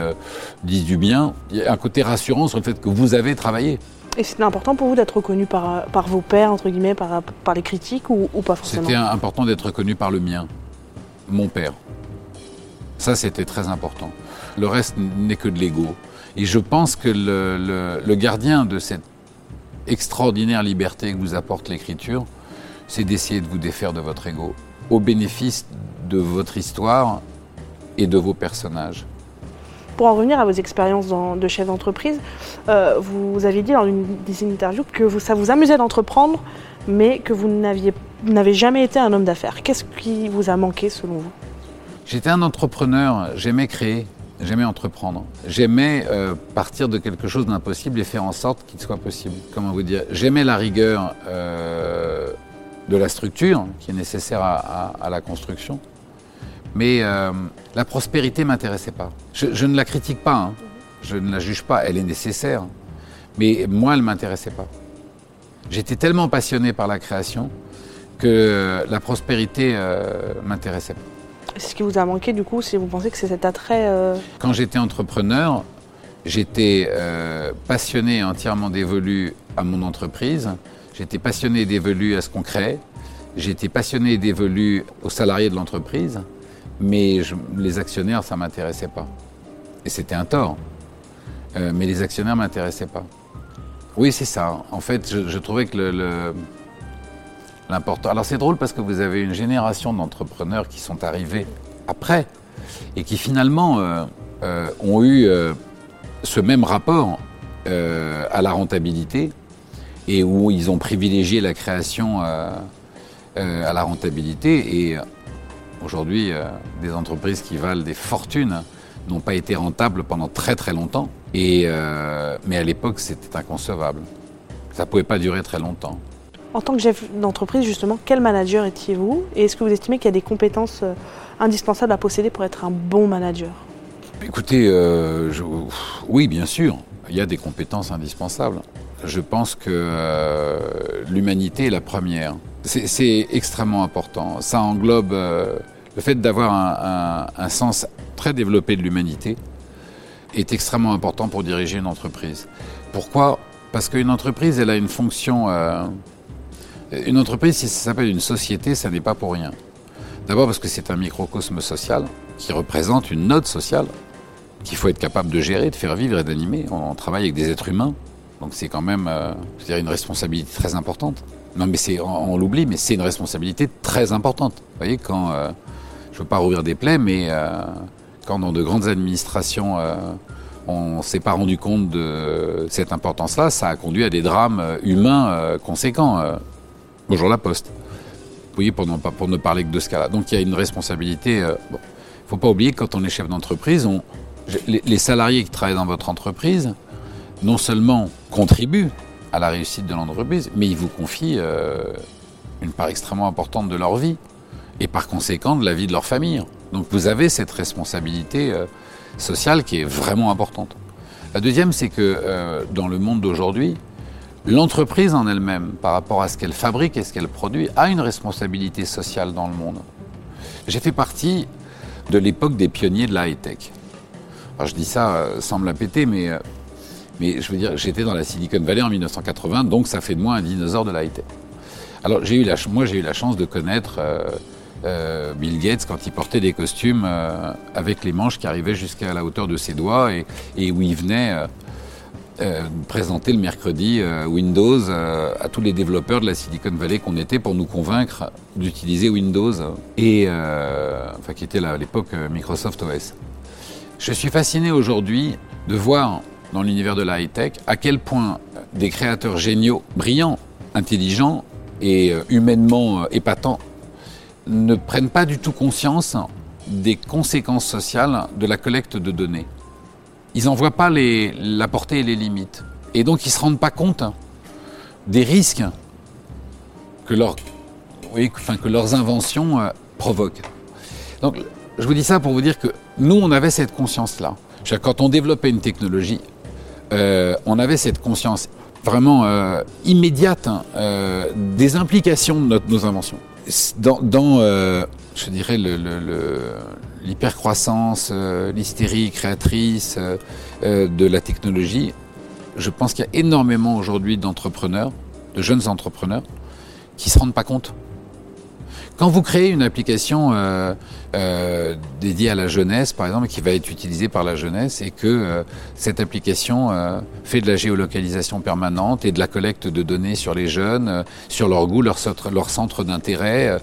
[SPEAKER 3] disent du bien, il y a un côté rassurant sur le fait que vous avez travaillé.
[SPEAKER 2] Et c'était important pour vous d'être reconnu par, vos pères, entre guillemets, par, par les critiques ou, pas forcément?
[SPEAKER 3] C'était important d'être reconnu par le mien, mon père. Ça, c'était très important. Le reste n'est que de l'ego. Et je pense que le, le, gardien de cette extraordinaire liberté que vous apporte l'écriture, c'est d'essayer de vous défaire de votre ego, au bénéfice de votre histoire et de vos personnages.
[SPEAKER 2] Pour en revenir à vos expériences de chef d'entreprise, euh, vous avez dit dans une, interview que ça vous amusait d'entreprendre, mais que vous n'avez jamais été un homme d'affaires. Qu'est-ce qui vous a manqué selon vous?
[SPEAKER 3] J'étais un entrepreneur, j'aimais créer, j'aimais entreprendre. J'aimais euh, partir de quelque chose d'impossible et faire en sorte qu'il soit possible. Comment vous dire? J'aimais la rigueur euh, de la structure qui est nécessaire à la construction. Mais euh, la prospérité m'intéressait pas. Je, ne la critique pas, hein. je ne la juge pas, elle est nécessaire. Mais moi, elle m'intéressait pas. J'étais tellement passionné par la création que la prospérité euh, m'intéressait pas.
[SPEAKER 2] Ce qui vous a manqué du coup, si vous pensez que c'est cet attrait euh,
[SPEAKER 3] Quand j'étais entrepreneur, j'étais euh, passionné et entièrement dévolu à mon entreprise. J'étais passionné et dévolu à ce qu'on crée. J'étais passionné et dévolu aux salariés de l'entreprise. Mais les actionnaires, ça ne m'intéressait pas. Et c'était un tort. mais les actionnaires ne m'intéressaient pas. Oui, c'est ça. En fait, je, trouvais que le, l'important. Alors c'est drôle parce que vous avez une génération d'entrepreneurs qui sont arrivés après et qui finalement euh, euh, ont eu euh, ce même rapport à la rentabilité et où ils ont privilégié la création à la rentabilité. Et aujourd'hui, des entreprises qui valent des fortunes n'ont pas été rentables pendant très très longtemps. Et, euh, mais à l'époque, c'était inconcevable. Ça ne pouvait pas durer très longtemps.
[SPEAKER 2] En tant que chef d'entreprise, justement, quel manager étiez-vous? Et est-ce que vous estimez qu'il y a des compétences euh, indispensables à posséder pour être un bon manager?
[SPEAKER 3] Écoutez, euh, oui, bien sûr, il y a des compétences indispensables. Je pense que l'humanité est la première. C'est extrêmement important. Ça englobe le fait d'avoir un, sens très développé de l'humanité est extrêmement important pour diriger une entreprise. Pourquoi? Parce qu'une entreprise, elle a une fonction... Euh, une entreprise, si ça s'appelle une société, ça n'est pas pour rien. D'abord parce que c'est un microcosme social qui représente une note sociale qu'il faut être capable de gérer, de faire vivre et d'animer. On, travaille avec des êtres humains, donc c'est quand même euh, dire une responsabilité très importante. Non mais c'est, on, l'oublie, mais c'est une responsabilité très importante. Vous voyez, quand... Euh, je veux pas rouvrir des plaies, mais euh, quand dans de grandes administrations, euh, on s'est pas rendu compte de cette importance-là, ça a conduit à des drames euh, humains conséquents. bonjour la Poste. Vous voyez, pour ne, pour ne parler que de ce cas-là. Donc il y a une responsabilité. Il ne faut pas oublier que quand on est chef d'entreprise, les, salariés qui travaillent dans votre entreprise, non seulement contribuent à la réussite de l'entreprise, mais ils vous confient une part extrêmement importante de leur vie et par conséquent de la vie de leur famille. Donc vous avez cette responsabilité euh, sociale qui est vraiment importante. La deuxième, c'est que euh, dans le monde d'aujourd'hui, l'entreprise en elle-même, par rapport à ce qu'elle fabrique et ce qu'elle produit, a une responsabilité sociale dans le monde. J'ai fait partie de l'époque des pionniers de la high-tech. Alors je dis ça euh, sans me la péter, mais, mais je veux dire, j'étais dans la Silicon Valley en 1980, donc ça fait de moi un dinosaure de la high-tech. Alors j'ai eu la, moi j'ai eu la chance de connaître Bill Gates quand il portait des costumes euh, avec les manches qui arrivaient jusqu'à la hauteur de ses doigts et, où il venait euh, présenter le mercredi Windows à tous les développeurs de la Silicon Valley qu'on était pour nous convaincre d'utiliser Windows et enfin qui était à l'époque Microsoft OS. Je suis fasciné aujourd'hui de voir dans l'univers de la high-tech à quel point des créateurs géniaux, brillants, intelligents et humainement épatants ne prennent pas du tout conscience des conséquences sociales de la collecte de données. Ils n'en voient pas la portée et les limites. Et donc ils ne se rendent pas compte des risques que leurs inventions euh, provoquent. Donc je vous dis ça pour vous dire que nous, on avait cette conscience-là. Quand on développait une technologie, euh, on avait cette conscience vraiment euh, immédiate hein, des implications de nos inventions dans, euh, je l'hypercroissance, euh, l'hystérie créatrice euh, de la technologie, je pense qu'il y a énormément aujourd'hui d'entrepreneurs, de jeunes entrepreneurs, qui ne se rendent pas compte quand vous créez une application euh, euh, dédiée à la jeunesse, par exemple, qui va être utilisée par la jeunesse, et que euh, cette application fait de la géolocalisation permanente et de la collecte de données sur les jeunes, sur leur goût, leur, leur centre d'intérêt,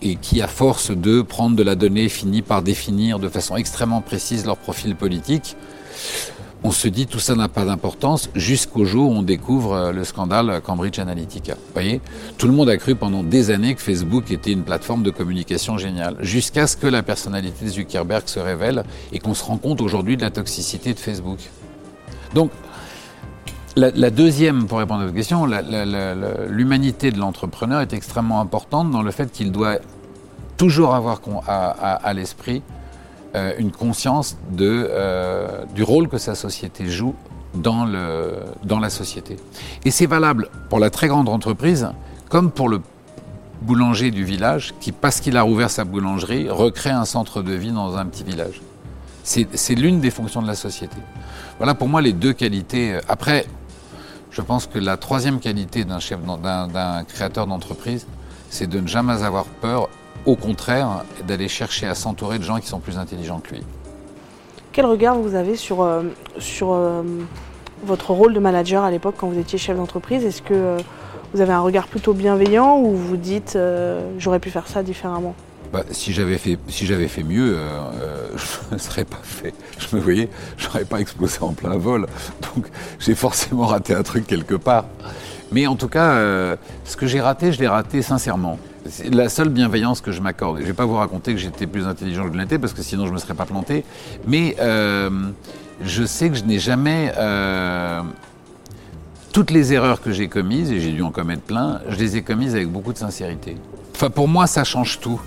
[SPEAKER 3] et qui, à force de prendre de la donnée, finit par définir de façon extrêmement précise leur profil politique, on se dit tout ça n'a pas d'importance jusqu'au jour où on découvre euh, le scandale Cambridge Analytica. Voyez? Tout le monde a cru pendant des années que Facebook était une plateforme de communication géniale, jusqu'à ce que la personnalité de Zuckerberg se révèle et qu'on se rend compte aujourd'hui de la toxicité de Facebook. Donc, la, deuxième, pour répondre à votre question, l'humanité de l'entrepreneur est extrêmement importante dans le fait qu'il doit toujours avoir à, l'esprit euh, une conscience euh, du rôle que sa société joue dans, dans la société. Et c'est valable pour la très grande entreprise comme pour le boulanger du village qui, parce qu'il a rouvert sa boulangerie, recrée un centre de vie dans un petit village. C'est l'une des fonctions de la société. Voilà pour moi les deux qualités. Après, je pense que la troisième qualité d'un créateur d'entreprise, c'est de ne jamais avoir peur, au contraire, d'aller chercher à s'entourer de gens qui sont plus intelligents que lui.
[SPEAKER 2] Quel regard vous avez sur, euh, sur euh, votre rôle de manager à l'époque quand vous étiez chef d'entreprise? Est-ce que euh, vous avez un regard plutôt bienveillant ou vous dites j'aurais pu faire ça différemment?
[SPEAKER 3] Bah, si j'avais fait, si j'avais fait mieux, je ne serais pas fait. Je me voyais, je n'aurais pas explosé en plein vol. Donc j'ai forcément raté un truc quelque part. Mais en tout cas, ce que j'ai raté, je l'ai raté sincèrement. C'est la seule bienveillance que je m'accorde. Je ne vais pas vous raconter que j'étais plus intelligent que je l'étais, parce que sinon je ne me serais pas planté. Mais euh, je sais que je n'ai jamais... Euh, toutes les erreurs que j'ai commises, et j'ai dû en commettre plein, je les ai commises avec beaucoup de sincérité. Enfin, pour moi, ça change tout.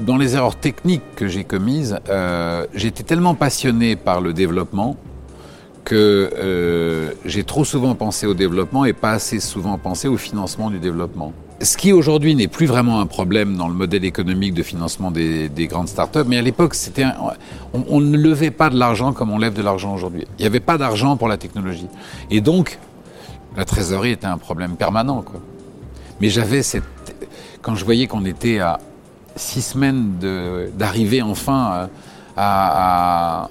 [SPEAKER 3] Dans les erreurs techniques que j'ai commises, euh, j'étais tellement passionné par le développement que j'ai trop souvent pensé au développement et pas assez souvent pensé au financement du développement ce qui aujourd'hui n'est plus vraiment un problème dans le modèle économique de financement des, grandes startups, mais à l'époque, c'était on, ne levait pas de l'argent comme on lève de l'argent aujourd'hui. Il n'y avait pas d'argent pour la technologie. Et donc, la trésorerie était un problème permanent. Mais j'avais cette. Quand je voyais qu'on était à six semaines d'arriver enfin à,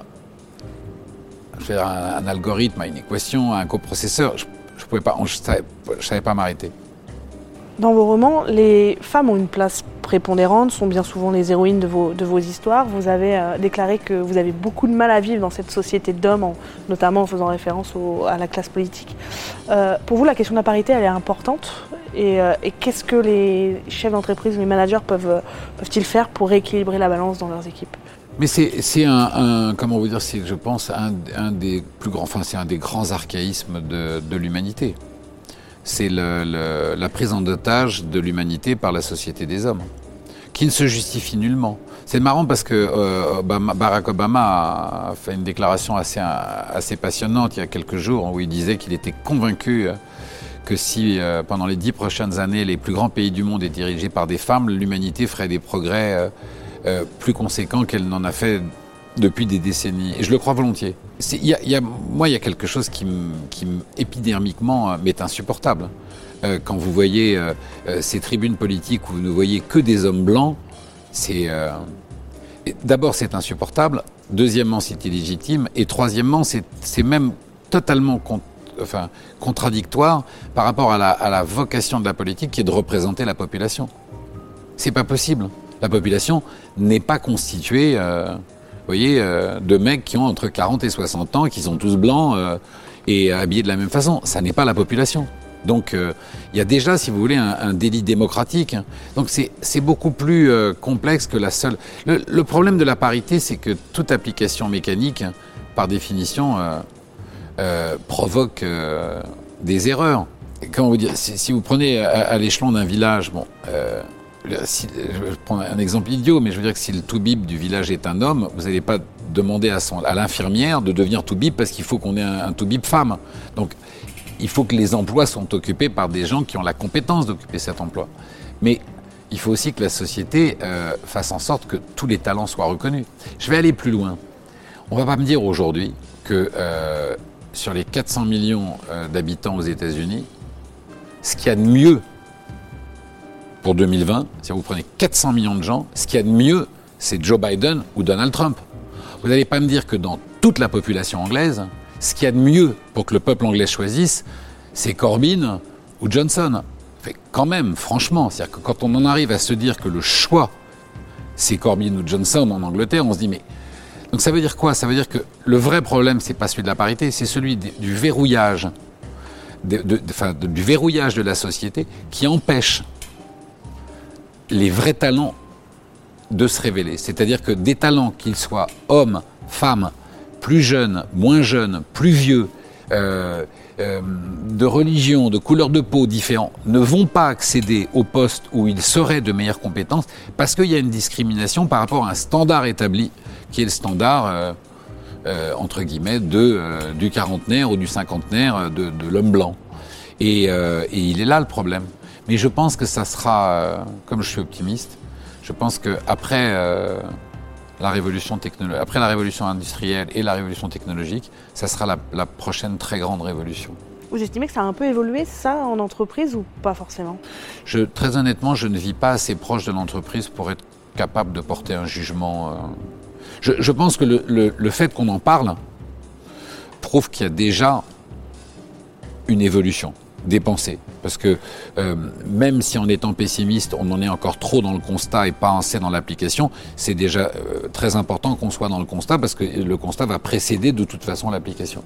[SPEAKER 3] faire un, algorithme, à une équation, à un coprocesseur, je ne je savais pas m'arrêter.
[SPEAKER 2] Dans vos romans, les femmes ont une place prépondérante, sont bien souvent les héroïnes de vos, histoires. Vous avez euh, déclaré que vous avez beaucoup de mal à vivre dans cette société d'hommes, notamment en faisant référence à la classe politique. Euh, pour vous, la question de la parité, elle est importante. Et, euh, qu'est-ce que les chefs d'entreprise, les managers peuvent, peuvent-ils faire pour rééquilibrer la balance dans leurs équipes?
[SPEAKER 3] Mais c'est un, comment vous dire, c'est je pense un, des plus grands, enfin c'est un des grands archaïsmes de, de l'humanité c'est la prise en otage de l'humanité par la société des hommes, qui ne se justifie nullement. C'est marrant parce que euh, Barack Obama a fait une déclaration assez, assez passionnante il y a quelques jours où il disait qu'il était convaincu que si euh, pendant les dix prochaines années les plus grands pays du monde étaient dirigés par des femmes, l'humanité ferait des progrès euh, plus conséquents qu'elle n'en a fait depuis des décennies. Et je le crois volontiers. Moi, il y a quelque chose qui, épidermiquement euh, m'est insupportable. Euh, quand vous voyez euh, ces tribunes politiques où vous ne voyez que des hommes blancs, c'est d'abord c'est insupportable. Deuxièmement, c'est illégitime. Et troisièmement, c'est même totalement contradictoire par rapport à la, à la, vocation de la politique qui est de représenter la population. C'est pas possible. La population n'est pas constituée vous voyez, euh, de mecs qui ont entre 40 et 60 ans, qui sont tous blancs euh, et habillés de la même façon. Ça n'est pas la population. Donc euh, il y a déjà, si vous voulez, un, délit démocratique. Donc c'est beaucoup plus complexe que la seule... Le, problème de la parité, c'est que toute application mécanique, par définition, provoque des erreurs. Comment vous Si, vous prenez à, à l'échelon d'un village, bon je prends un exemple idiot, mais je veux dire que si le toubib du village est un homme, vous n'allez pas demander à, l'infirmière de devenir toubib parce qu'il faut qu'on ait un, un toubib femme. Donc, il faut que les emplois soient occupés par des gens qui ont la compétence d'occuper cet emploi. Mais il faut aussi que la société euh, fasse en sorte que tous les talents soient reconnus. Je vais aller plus loin. On ne va pas me dire aujourd'hui que euh, sur les 400 millions euh, d'habitants aux États-Unis, ce qu'il y a de mieux pour 2020, si vous prenez 400 millions de gens, ce qu'il y a de mieux, c'est Joe Biden ou Donald Trump. Vous n'allez pas me dire que dans toute la population anglaise, ce qu'il y a de mieux pour que le peuple anglais choisisse, c'est Corbyn ou Johnson. Fait, quand même, franchement, c'est-à-dire que quand on en arrive à se dire que le choix, c'est Corbyn ou Johnson en Angleterre, on se dit mais donc ça veut dire quoi? Ça veut dire que le vrai problème, c'est pas celui de la parité, c'est celui du verrouillage, du verrouillage de la société qui empêche les vrais talents de se révéler. C'est-à-dire que des talents, qu'ils soient hommes, femmes, plus jeunes, moins jeunes, plus vieux, euh, euh, de religion, de couleur de peau différents ne vont pas accéder au poste où ils seraient de meilleures compétences parce qu'il y a une discrimination par rapport à un standard établi qui est le standard entre guillemets de, du quarantenaire ou du cinquantenaire de, l'homme blanc. Et, il est là le problème. Mais je pense que ça sera, comme je suis optimiste, je pense qu'après euh, la révolution après la révolution industrielle et la révolution technologique, ça sera la, prochaine très grande révolution.
[SPEAKER 2] Vous estimez que ça a un peu évolué, ça, en entreprise ou pas forcément?
[SPEAKER 3] Je, Très honnêtement, je ne vis pas assez proche de l'entreprise pour être capable de porter un jugement. Euh. Je, pense que le fait qu'on en parle prouve qu'il y a déjà une évolution dépenser. Parce que euh, même si en étant pessimiste, on en est encore trop dans le constat et pas assez dans l'application, c'est déjà euh, très important qu'on soit dans le constat parce que le constat va précéder de toute façon l'application.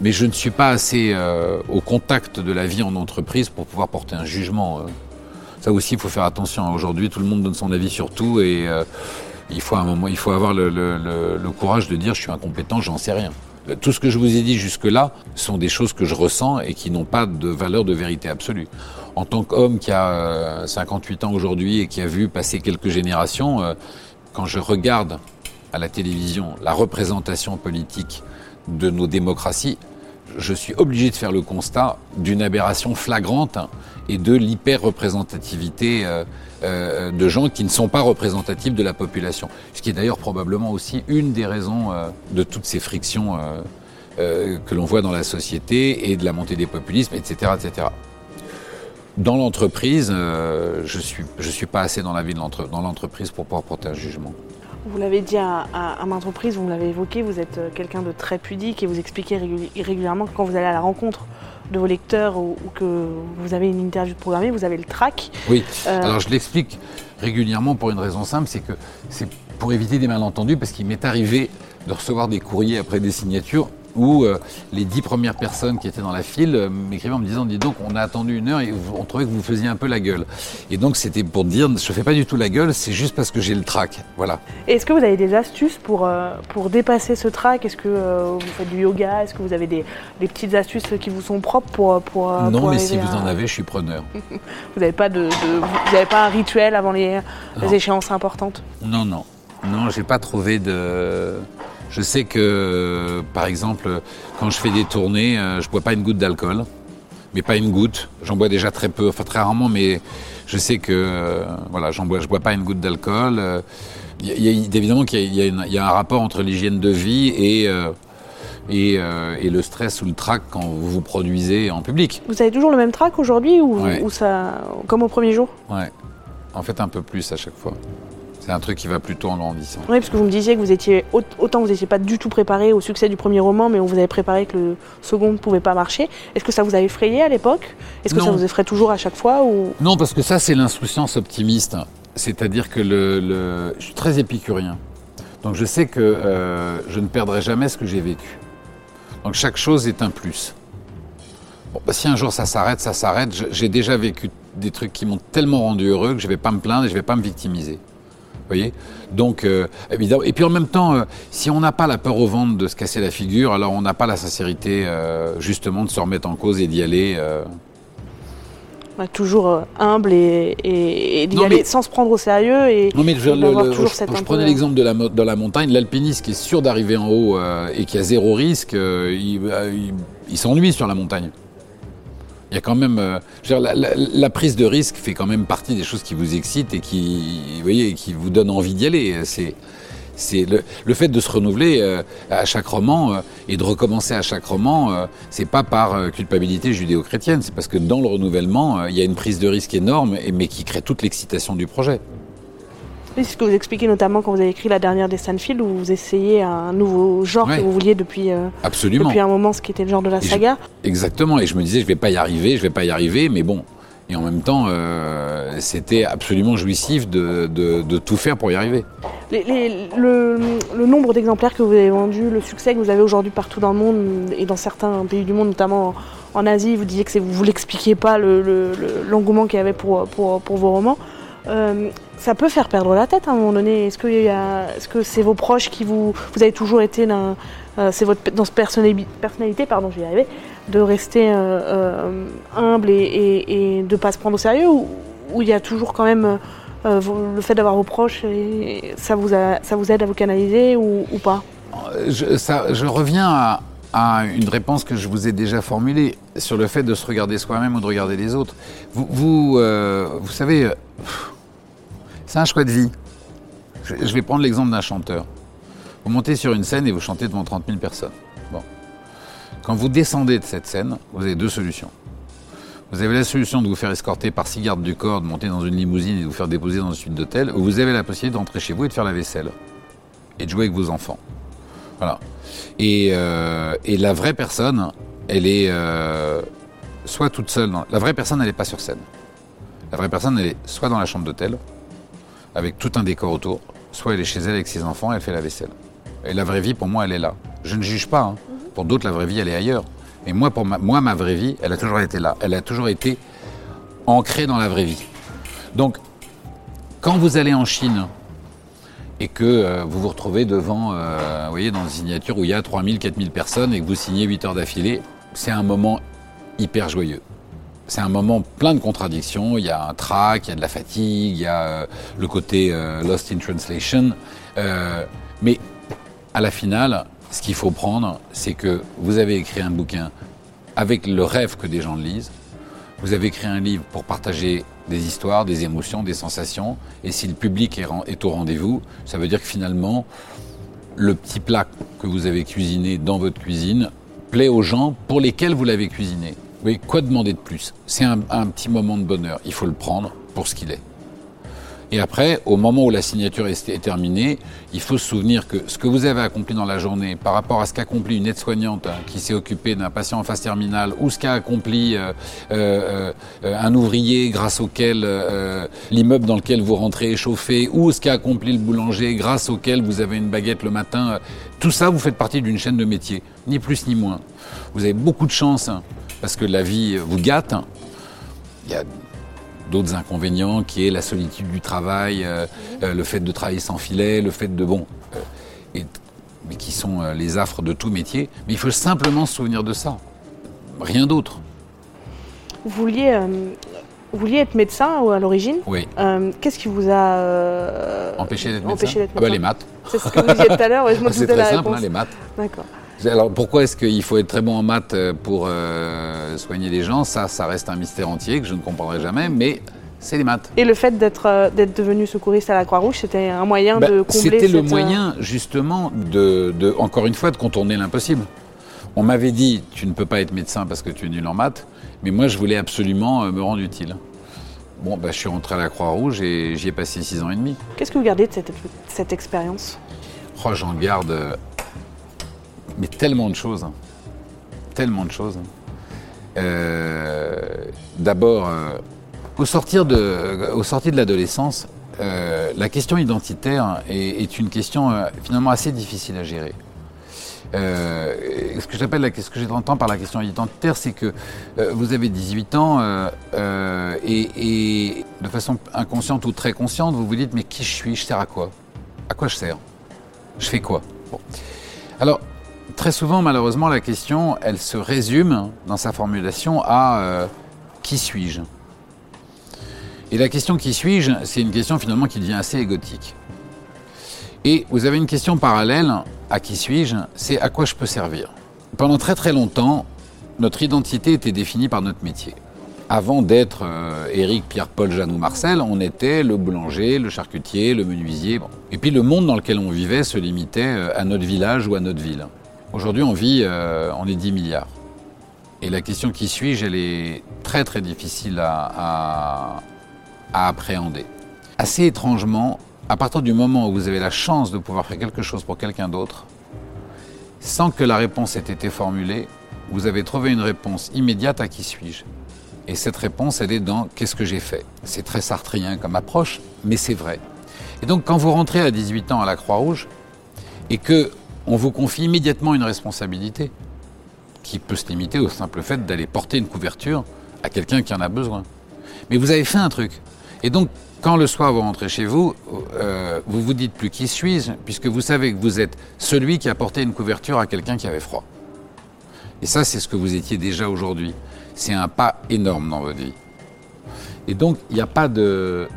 [SPEAKER 3] Mais je ne suis pas assez euh, au contact de la vie en entreprise pour pouvoir porter un jugement. Ça aussi, il faut faire attention. Aujourd'hui, tout le monde donne son avis sur tout et il faut un moment, il faut avoir le, le courage de dire je suis incompétent, j'en sais rien. Tout ce que je vous ai dit jusque-là sont des choses que je ressens et qui n'ont pas de valeur de vérité absolue. En tant qu'homme qui a 58 euh, ans aujourd'hui et qui a vu passer quelques générations, euh, quand je regarde à la télévision la représentation politique de nos démocraties, je suis obligé de faire le constat d'une aberration flagrante et de l'hyper-représentativité euh, euh, de gens qui ne sont pas représentatifs de la population. Ce qui est d'ailleurs probablement aussi une des raisons euh, de toutes ces frictions que l'on voit dans la société et de la montée des populismes, etc. etc. Dans l'entreprise, je ne suis, je suis pas assez dans la vie de l'entreprise pour pouvoir porter un jugement.
[SPEAKER 2] Vous l'avez dit à, à, ma entreprise, vous l'avez évoqué, vous êtes quelqu'un de très pudique et vous expliquez régulièrement que quand vous allez à la rencontre de vos lecteurs ou, que vous avez une interview programmée, vous avez le track.
[SPEAKER 3] Oui, euh, alors je l'explique régulièrement pour une raison simple, c'est que c'est pour éviter des malentendus, parce qu'il m'est arrivé de recevoir des courriers après des signatures où euh, les dix premières personnes qui étaient dans la file euh, m'écrivaient en me disant, dis donc, on a attendu une heure et on trouvait que vous faisiez un peu la gueule. Et donc c'était pour dire, je fais pas du tout la gueule, c'est juste parce que j'ai le trac. Voilà.
[SPEAKER 2] Est-ce que vous avez des astuces pour, euh, pour dépasser ce trac? Est-ce que vous faites du yoga? Est-ce que vous avez des, petites astuces qui vous sont propres pour... pour
[SPEAKER 3] non, mais si vous en avez, je suis preneur.
[SPEAKER 2] vous n'avez pas, de, vous pas un rituel avant les, les échéances importantes?
[SPEAKER 3] Non, non. Non, j'ai pas trouvé de... Je sais que, par exemple, quand je fais des tournées, euh, je bois pas une goutte d'alcool, mais pas une goutte. J'en bois déjà très peu, enfin très rarement, mais je sais que, euh, voilà, j'en bois, je bois pas une goutte d'alcool. Il y, a, évidemment qu'il y, y, a un rapport entre l'hygiène de vie et euh, et, le stress ou le trac quand vous vous produisez en public.
[SPEAKER 2] Vous avez toujours le même trac aujourd'hui ou, ou, ça, comme au premier jour?
[SPEAKER 3] Ouais, en fait un peu plus à chaque fois. C'est un truc qui va plutôt en grandissant.
[SPEAKER 2] Oui, parce que vous me disiez que vous étiez autant vous n'étiez pas du tout préparé au succès du premier roman, mais on vous avait préparé que le second ne pouvait pas marcher. Est-ce que ça vous a effrayé à l'époque? Est-ce que ça vous effraie toujours à chaque fois ou...
[SPEAKER 3] Non, parce que ça c'est l'insouciance optimiste. C'est-à-dire que le, je suis très épicurien. Donc je sais que euh, je ne perdrai jamais ce que j'ai vécu. Donc chaque chose est un plus. Bon, bah, si un jour ça s'arrête, ça s'arrête. J'ai déjà vécu des trucs qui m'ont tellement rendu heureux que je ne vais pas me plaindre et je ne vais pas me victimiser voyez Donc, euh, évidemment. Et puis en même temps, euh, si on n'a pas la peur au ventre de se casser la figure, alors on n'a pas la sincérité, euh, justement, de se remettre en cause et d'y aller.
[SPEAKER 2] toujours humble et, d'y aller sans se prendre au sérieux et
[SPEAKER 3] non mais je, je, prenais l'exemple de la, de la montagne, l'alpiniste qui est sûr d'arriver en haut et qui a zéro risque, il s'ennuie sur la montagne. Il y a quand même, euh, la, prise de risque fait quand même partie des choses qui vous excitent et qui, vous voyez, qui vous donnent envie d'y aller. C'est, c'est le, fait de se renouveler euh, à chaque roman euh, et de recommencer à chaque roman, c'est pas par culpabilité judéo-chrétienne, c'est parce que dans le renouvellement, il y a une prise de risque énorme, mais qui crée toute l'excitation du projet.
[SPEAKER 2] Oui, c'est ce que vous expliquez notamment quand vous avez écrit la dernière des Stanfield, où vous essayez un nouveau genre que vous vouliez depuis, euh,
[SPEAKER 3] Absolument.
[SPEAKER 2] depuis un moment, ce qui était le genre de la saga.
[SPEAKER 3] exactement, et je me disais, je vais pas y arriver, je vais pas y arriver, mais bon. Et en même temps, euh, c'était absolument jouissif de, de, tout faire pour y arriver.
[SPEAKER 2] le, le, nombre d'exemplaires que vous avez vendus, le succès que vous avez aujourd'hui partout dans le monde et dans certains pays du monde, notamment en, Asie, vous disiez que vous ne l'expliquiez pas l'engouement qu'il y avait pour, pour, pour vos romans. Euh, ça peut faire perdre la tête à un moment donné. Est-ce que c'est -ce vos proches qui vous... Vous avez toujours été dans cette personnalité, pardon, j'y arrivé, de rester humble et, et, de ne pas se prendre au sérieux ou il y a toujours quand même le fait d'avoir vos proches, vous, ça vous aide à vous canaliser ou, pas?
[SPEAKER 3] Je, reviens à, une réponse que je vous ai déjà formulée sur le fait de se regarder soi-même ou de regarder les autres. Vous, euh, savez, euh, c'est un choix de vie. Je, vais prendre l'exemple d'un chanteur. Vous montez sur une scène et vous chantez devant 30 000 personnes. Bon. Quand vous descendez de cette scène, vous avez deux solutions. Vous avez la solution de vous faire escorter par six gardes du corps, de monter dans une limousine et de vous faire déposer dans une suite d'hôtel, ou vous avez la possibilité d'entrer chez vous et de faire la vaisselle. Et de jouer avec vos enfants. Voilà. Euh, et, la vraie personne, elle est euh, soit toute seule. La vraie personne, elle n'est pas sur scène. La vraie personne, elle est soit dans la chambre d'hôtel, avec tout un décor autour, soit elle est chez elle avec ses enfants et elle fait la vaisselle. Et la vraie vie, pour moi, elle est là. Je ne juge pas. Hein. Pour d'autres, la vraie vie, elle est ailleurs. Mais moi, pour ma, moi, ma vraie vie, elle a toujours été là. Elle a toujours été ancrée dans la vraie vie. Donc, quand vous allez en Chine, et que euh, vous vous retrouvez devant, euh, vous voyez, dans une signature où il y a 3000, 4000 personnes et que vous signez 8 heures d'affilée, c'est un moment hyper joyeux. C'est un moment plein de contradictions. Il y a un trac, il y a de la fatigue, il y a euh, le côté lost in translation. mais à la finale, ce qu'il faut prendre, c'est que vous avez écrit un bouquin avec le rêve que des gens lisent. Vous avez écrit un livre pour partager des histoires, des émotions, des sensations. Et si le public est, au rendez-vous, ça veut dire que finalement, le petit plat que vous avez cuisiné dans votre cuisine plaît aux gens pour lesquels vous l'avez cuisiné. Oui, quoi demander de plus? C'est un petit moment de bonheur. Il faut le prendre pour ce qu'il est. Et après, au moment où la signature est terminée, il faut se souvenir que ce que vous avez accompli dans la journée par rapport à ce qu'accomplit une aide-soignante hein, qui s'est occupée d'un patient en phase terminale ou ce qu'a accompli euh, euh, euh, un ouvrier grâce auquel l'immeuble dans lequel vous rentrez est chauffé ou ce qu'a accompli le boulanger grâce auquel vous avez une baguette le matin, tout ça, vous faites partie d'une chaîne de métier, ni plus ni moins. Vous avez beaucoup de chance hein, parce que la vie vous gâte. Il y a d'autres inconvénients qui est la solitude du travail, euh, euh, le fait de travailler sans filet, le fait de bon, euh, mais qui sont les affres de tout métier. Mais il faut simplement se souvenir de ça, rien d'autre.
[SPEAKER 2] Vous vouliez, vous vouliez être médecin à l'origine?
[SPEAKER 3] Oui.
[SPEAKER 2] Qu'est-ce qui vous a
[SPEAKER 3] empêché d'être médecin, ah bah, Les maths.
[SPEAKER 2] C'est ce que vous disiez tout à l'heure. je
[SPEAKER 3] C'est très simple, hein, les maths.
[SPEAKER 2] D'accord.
[SPEAKER 3] Alors pourquoi est-ce qu'il faut être très bon en maths euh, pour euh, soigner les gens? Ça, ça reste un mystère entier que je ne comprendrai jamais, mais c'est les maths.
[SPEAKER 2] Et le fait d'être euh, devenu secouriste à la Croix-Rouge, c'était un moyen
[SPEAKER 3] bah,
[SPEAKER 2] de combler
[SPEAKER 3] C'était le moyen, justement, de, de, encore une fois, de contourner l'impossible. On m'avait dit, tu ne peux pas être médecin parce que tu es nul en maths, mais moi, je voulais absolument me rendre utile. Bon, bah, je suis rentré à la Croix-Rouge et j'y ai passé six ans et demi.
[SPEAKER 2] Qu'est-ce que vous gardez de cette, cette expérience?
[SPEAKER 3] Oh, J'en garde mais tellement de choses. Hein. Tellement de choses. Hein. Euh, d'abord, euh, au, sortir de, au sortir de l'adolescence, euh, la question identitaire est, une question finalement assez difficile à gérer. ce que j'appelle, ce que j'entends par la question identitaire, c'est que vous avez 18 ans et, de façon inconsciente ou très consciente, vous vous dites mais qui je suis, je sers à quoi? À quoi je sers? Je fais quoi? Alors, Très souvent, malheureusement, la question, elle se résume dans sa formulation à euh, qui suis-je? Et la question qui suis-je, c'est une question finalement qui devient assez égotique. Et vous avez une question parallèle à qui suis-je, c'est à quoi je peux servir. Pendant très très longtemps, notre identité était définie par notre métier. Avant d'être euh, Éric, Pierre, Paul, Jeanne ou Marcel, on était le boulanger, le charcutier, le menuisier. Et puis le monde dans lequel on vivait se limitait euh, à notre village ou à notre ville. Aujourd'hui, on vit, euh, on est 10 milliards. Et la question qui suis-je, elle est très très difficile à, appréhender. Assez étrangement, à partir du moment où vous avez la chance de pouvoir faire quelque chose pour quelqu'un d'autre, sans que la réponse ait été formulée, vous avez trouvé une réponse immédiate à qui suis-je. Et cette réponse, elle est dans qu'est-ce que j'ai fait? C'est très sartrien comme approche, mais c'est vrai. Et donc quand vous rentrez à 18 ans à la Croix-Rouge, et que on vous confie immédiatement une responsabilité qui peut se limiter au simple fait d'aller porter une couverture à quelqu'un qui en a besoin. Mais vous avez fait un truc. Et donc, quand le soir vous rentrez chez vous, euh, vous vous dites plus qui suis-je, puisque vous savez que vous êtes celui qui a porté une couverture à quelqu'un qui avait froid. Et ça, c'est ce que vous étiez déjà aujourd'hui. C'est un pas énorme dans votre vie. Et donc, il n'y a pas de,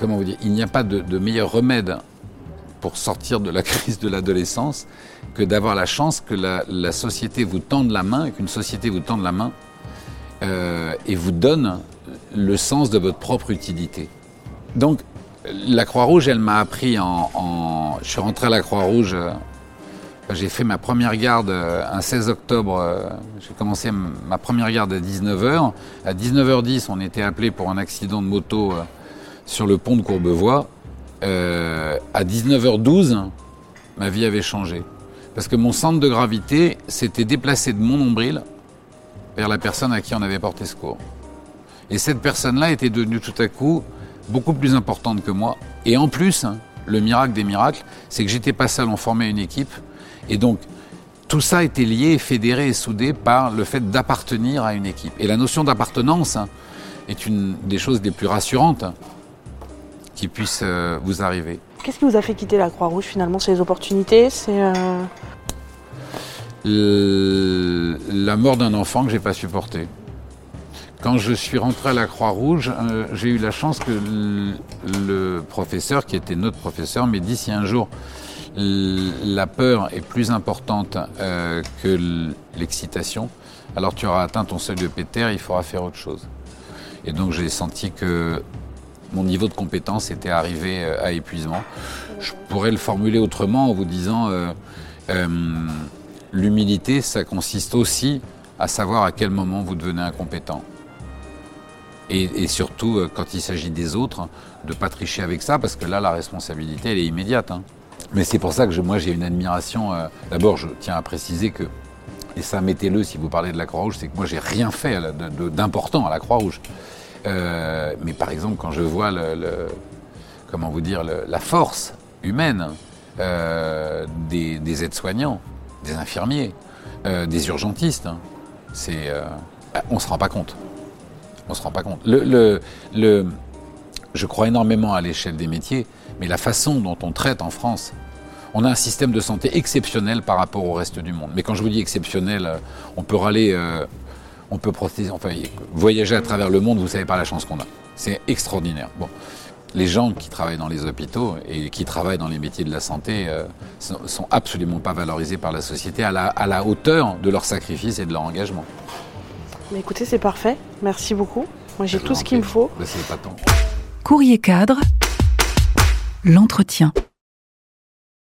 [SPEAKER 3] comment vous dire, il n'y a pas de, meilleur remède pour sortir de la crise de l'adolescence que d'avoir la chance que la, société vous tende la main, qu'une société vous tende la main euh, et vous donne le sens de votre propre utilité. Donc, la Croix-Rouge, elle m'a appris en, Je suis rentré à la Croix-Rouge, euh, j'ai fait ma première garde euh, un 16 octobre, j'ai commencé ma première garde à 19h. À 19h10, on était appelé pour un accident de moto sur le pont de Courbevoie. À 19h12, ma vie avait changé. Parce que mon centre de gravité s'était déplacé de mon nombril vers la personne à qui on avait porté secours. Et cette personne-là était devenue tout à coup beaucoup plus importante que moi. Et en plus, hein, le miracle des miracles, c'est que j'étais pas seul, on formait une équipe. Et donc, tout ça était lié, fédéré et soudé par le fait d'appartenir à une équipe. Et la notion d'appartenance hein, est une des choses les plus rassurantes hein, qui puissent euh, vous arriver.
[SPEAKER 2] Qu'est-ce qui vous a fait quitter la Croix-Rouge finalement C'est les opportunités? C'est. Euh,
[SPEAKER 3] la mort d'un enfant que j'ai pas supporté. Quand je suis rentré à la Croix-Rouge, euh, j'ai eu la chance que le, professeur, qui était notre professeur, m'ait dit si un jour la peur est plus importante euh, que l'excitation, alors tu auras atteint ton seuil de Péter, il faudra faire autre chose. Et donc j'ai senti que mon niveau de compétence était arrivé euh, à épuisement. Je pourrais le formuler autrement en vous disant l'humilité, ça consiste aussi à savoir à quel moment vous devenez incompétent. Et, surtout, euh, quand il s'agit des autres, de ne pas tricher avec ça, parce que là, la responsabilité, elle est immédiate. Hein. Mais c'est pour ça que moi, j'ai une admiration. Euh, d'abord, je tiens à préciser que, et ça, mettez-le si vous parlez de la Croix-Rouge, c'est que moi, j'ai rien fait d'important à la Croix-Rouge. Euh, mais par exemple, quand je vois le, comment vous dire, la force humaine des, des aides-soignants, des infirmiers, des urgentistes, hein, c'est, on ne se rend pas compte. On se rend pas compte. Je crois énormément à l'échelle des métiers, mais la façon dont on traite en France, on a un système de santé exceptionnel par rapport au reste du monde. Mais quand je vous dis exceptionnel, euh, on peut râler, euh, on peut enfin, voyager à travers le monde, vous savez pas la chance qu'on a. C'est extraordinaire. Bon, les gens qui travaillent dans les hôpitaux et qui travaillent dans les métiers de la santé euh, sont, absolument pas valorisés par la société à la, à la hauteur de leur sacrifice et de leur engagement
[SPEAKER 2] écoutez, c'est parfait. Merci beaucoup. Moi, j'ai tout ce qu'il me faut.
[SPEAKER 3] c'est pas tant.
[SPEAKER 1] Courrier cadre, l'entretien.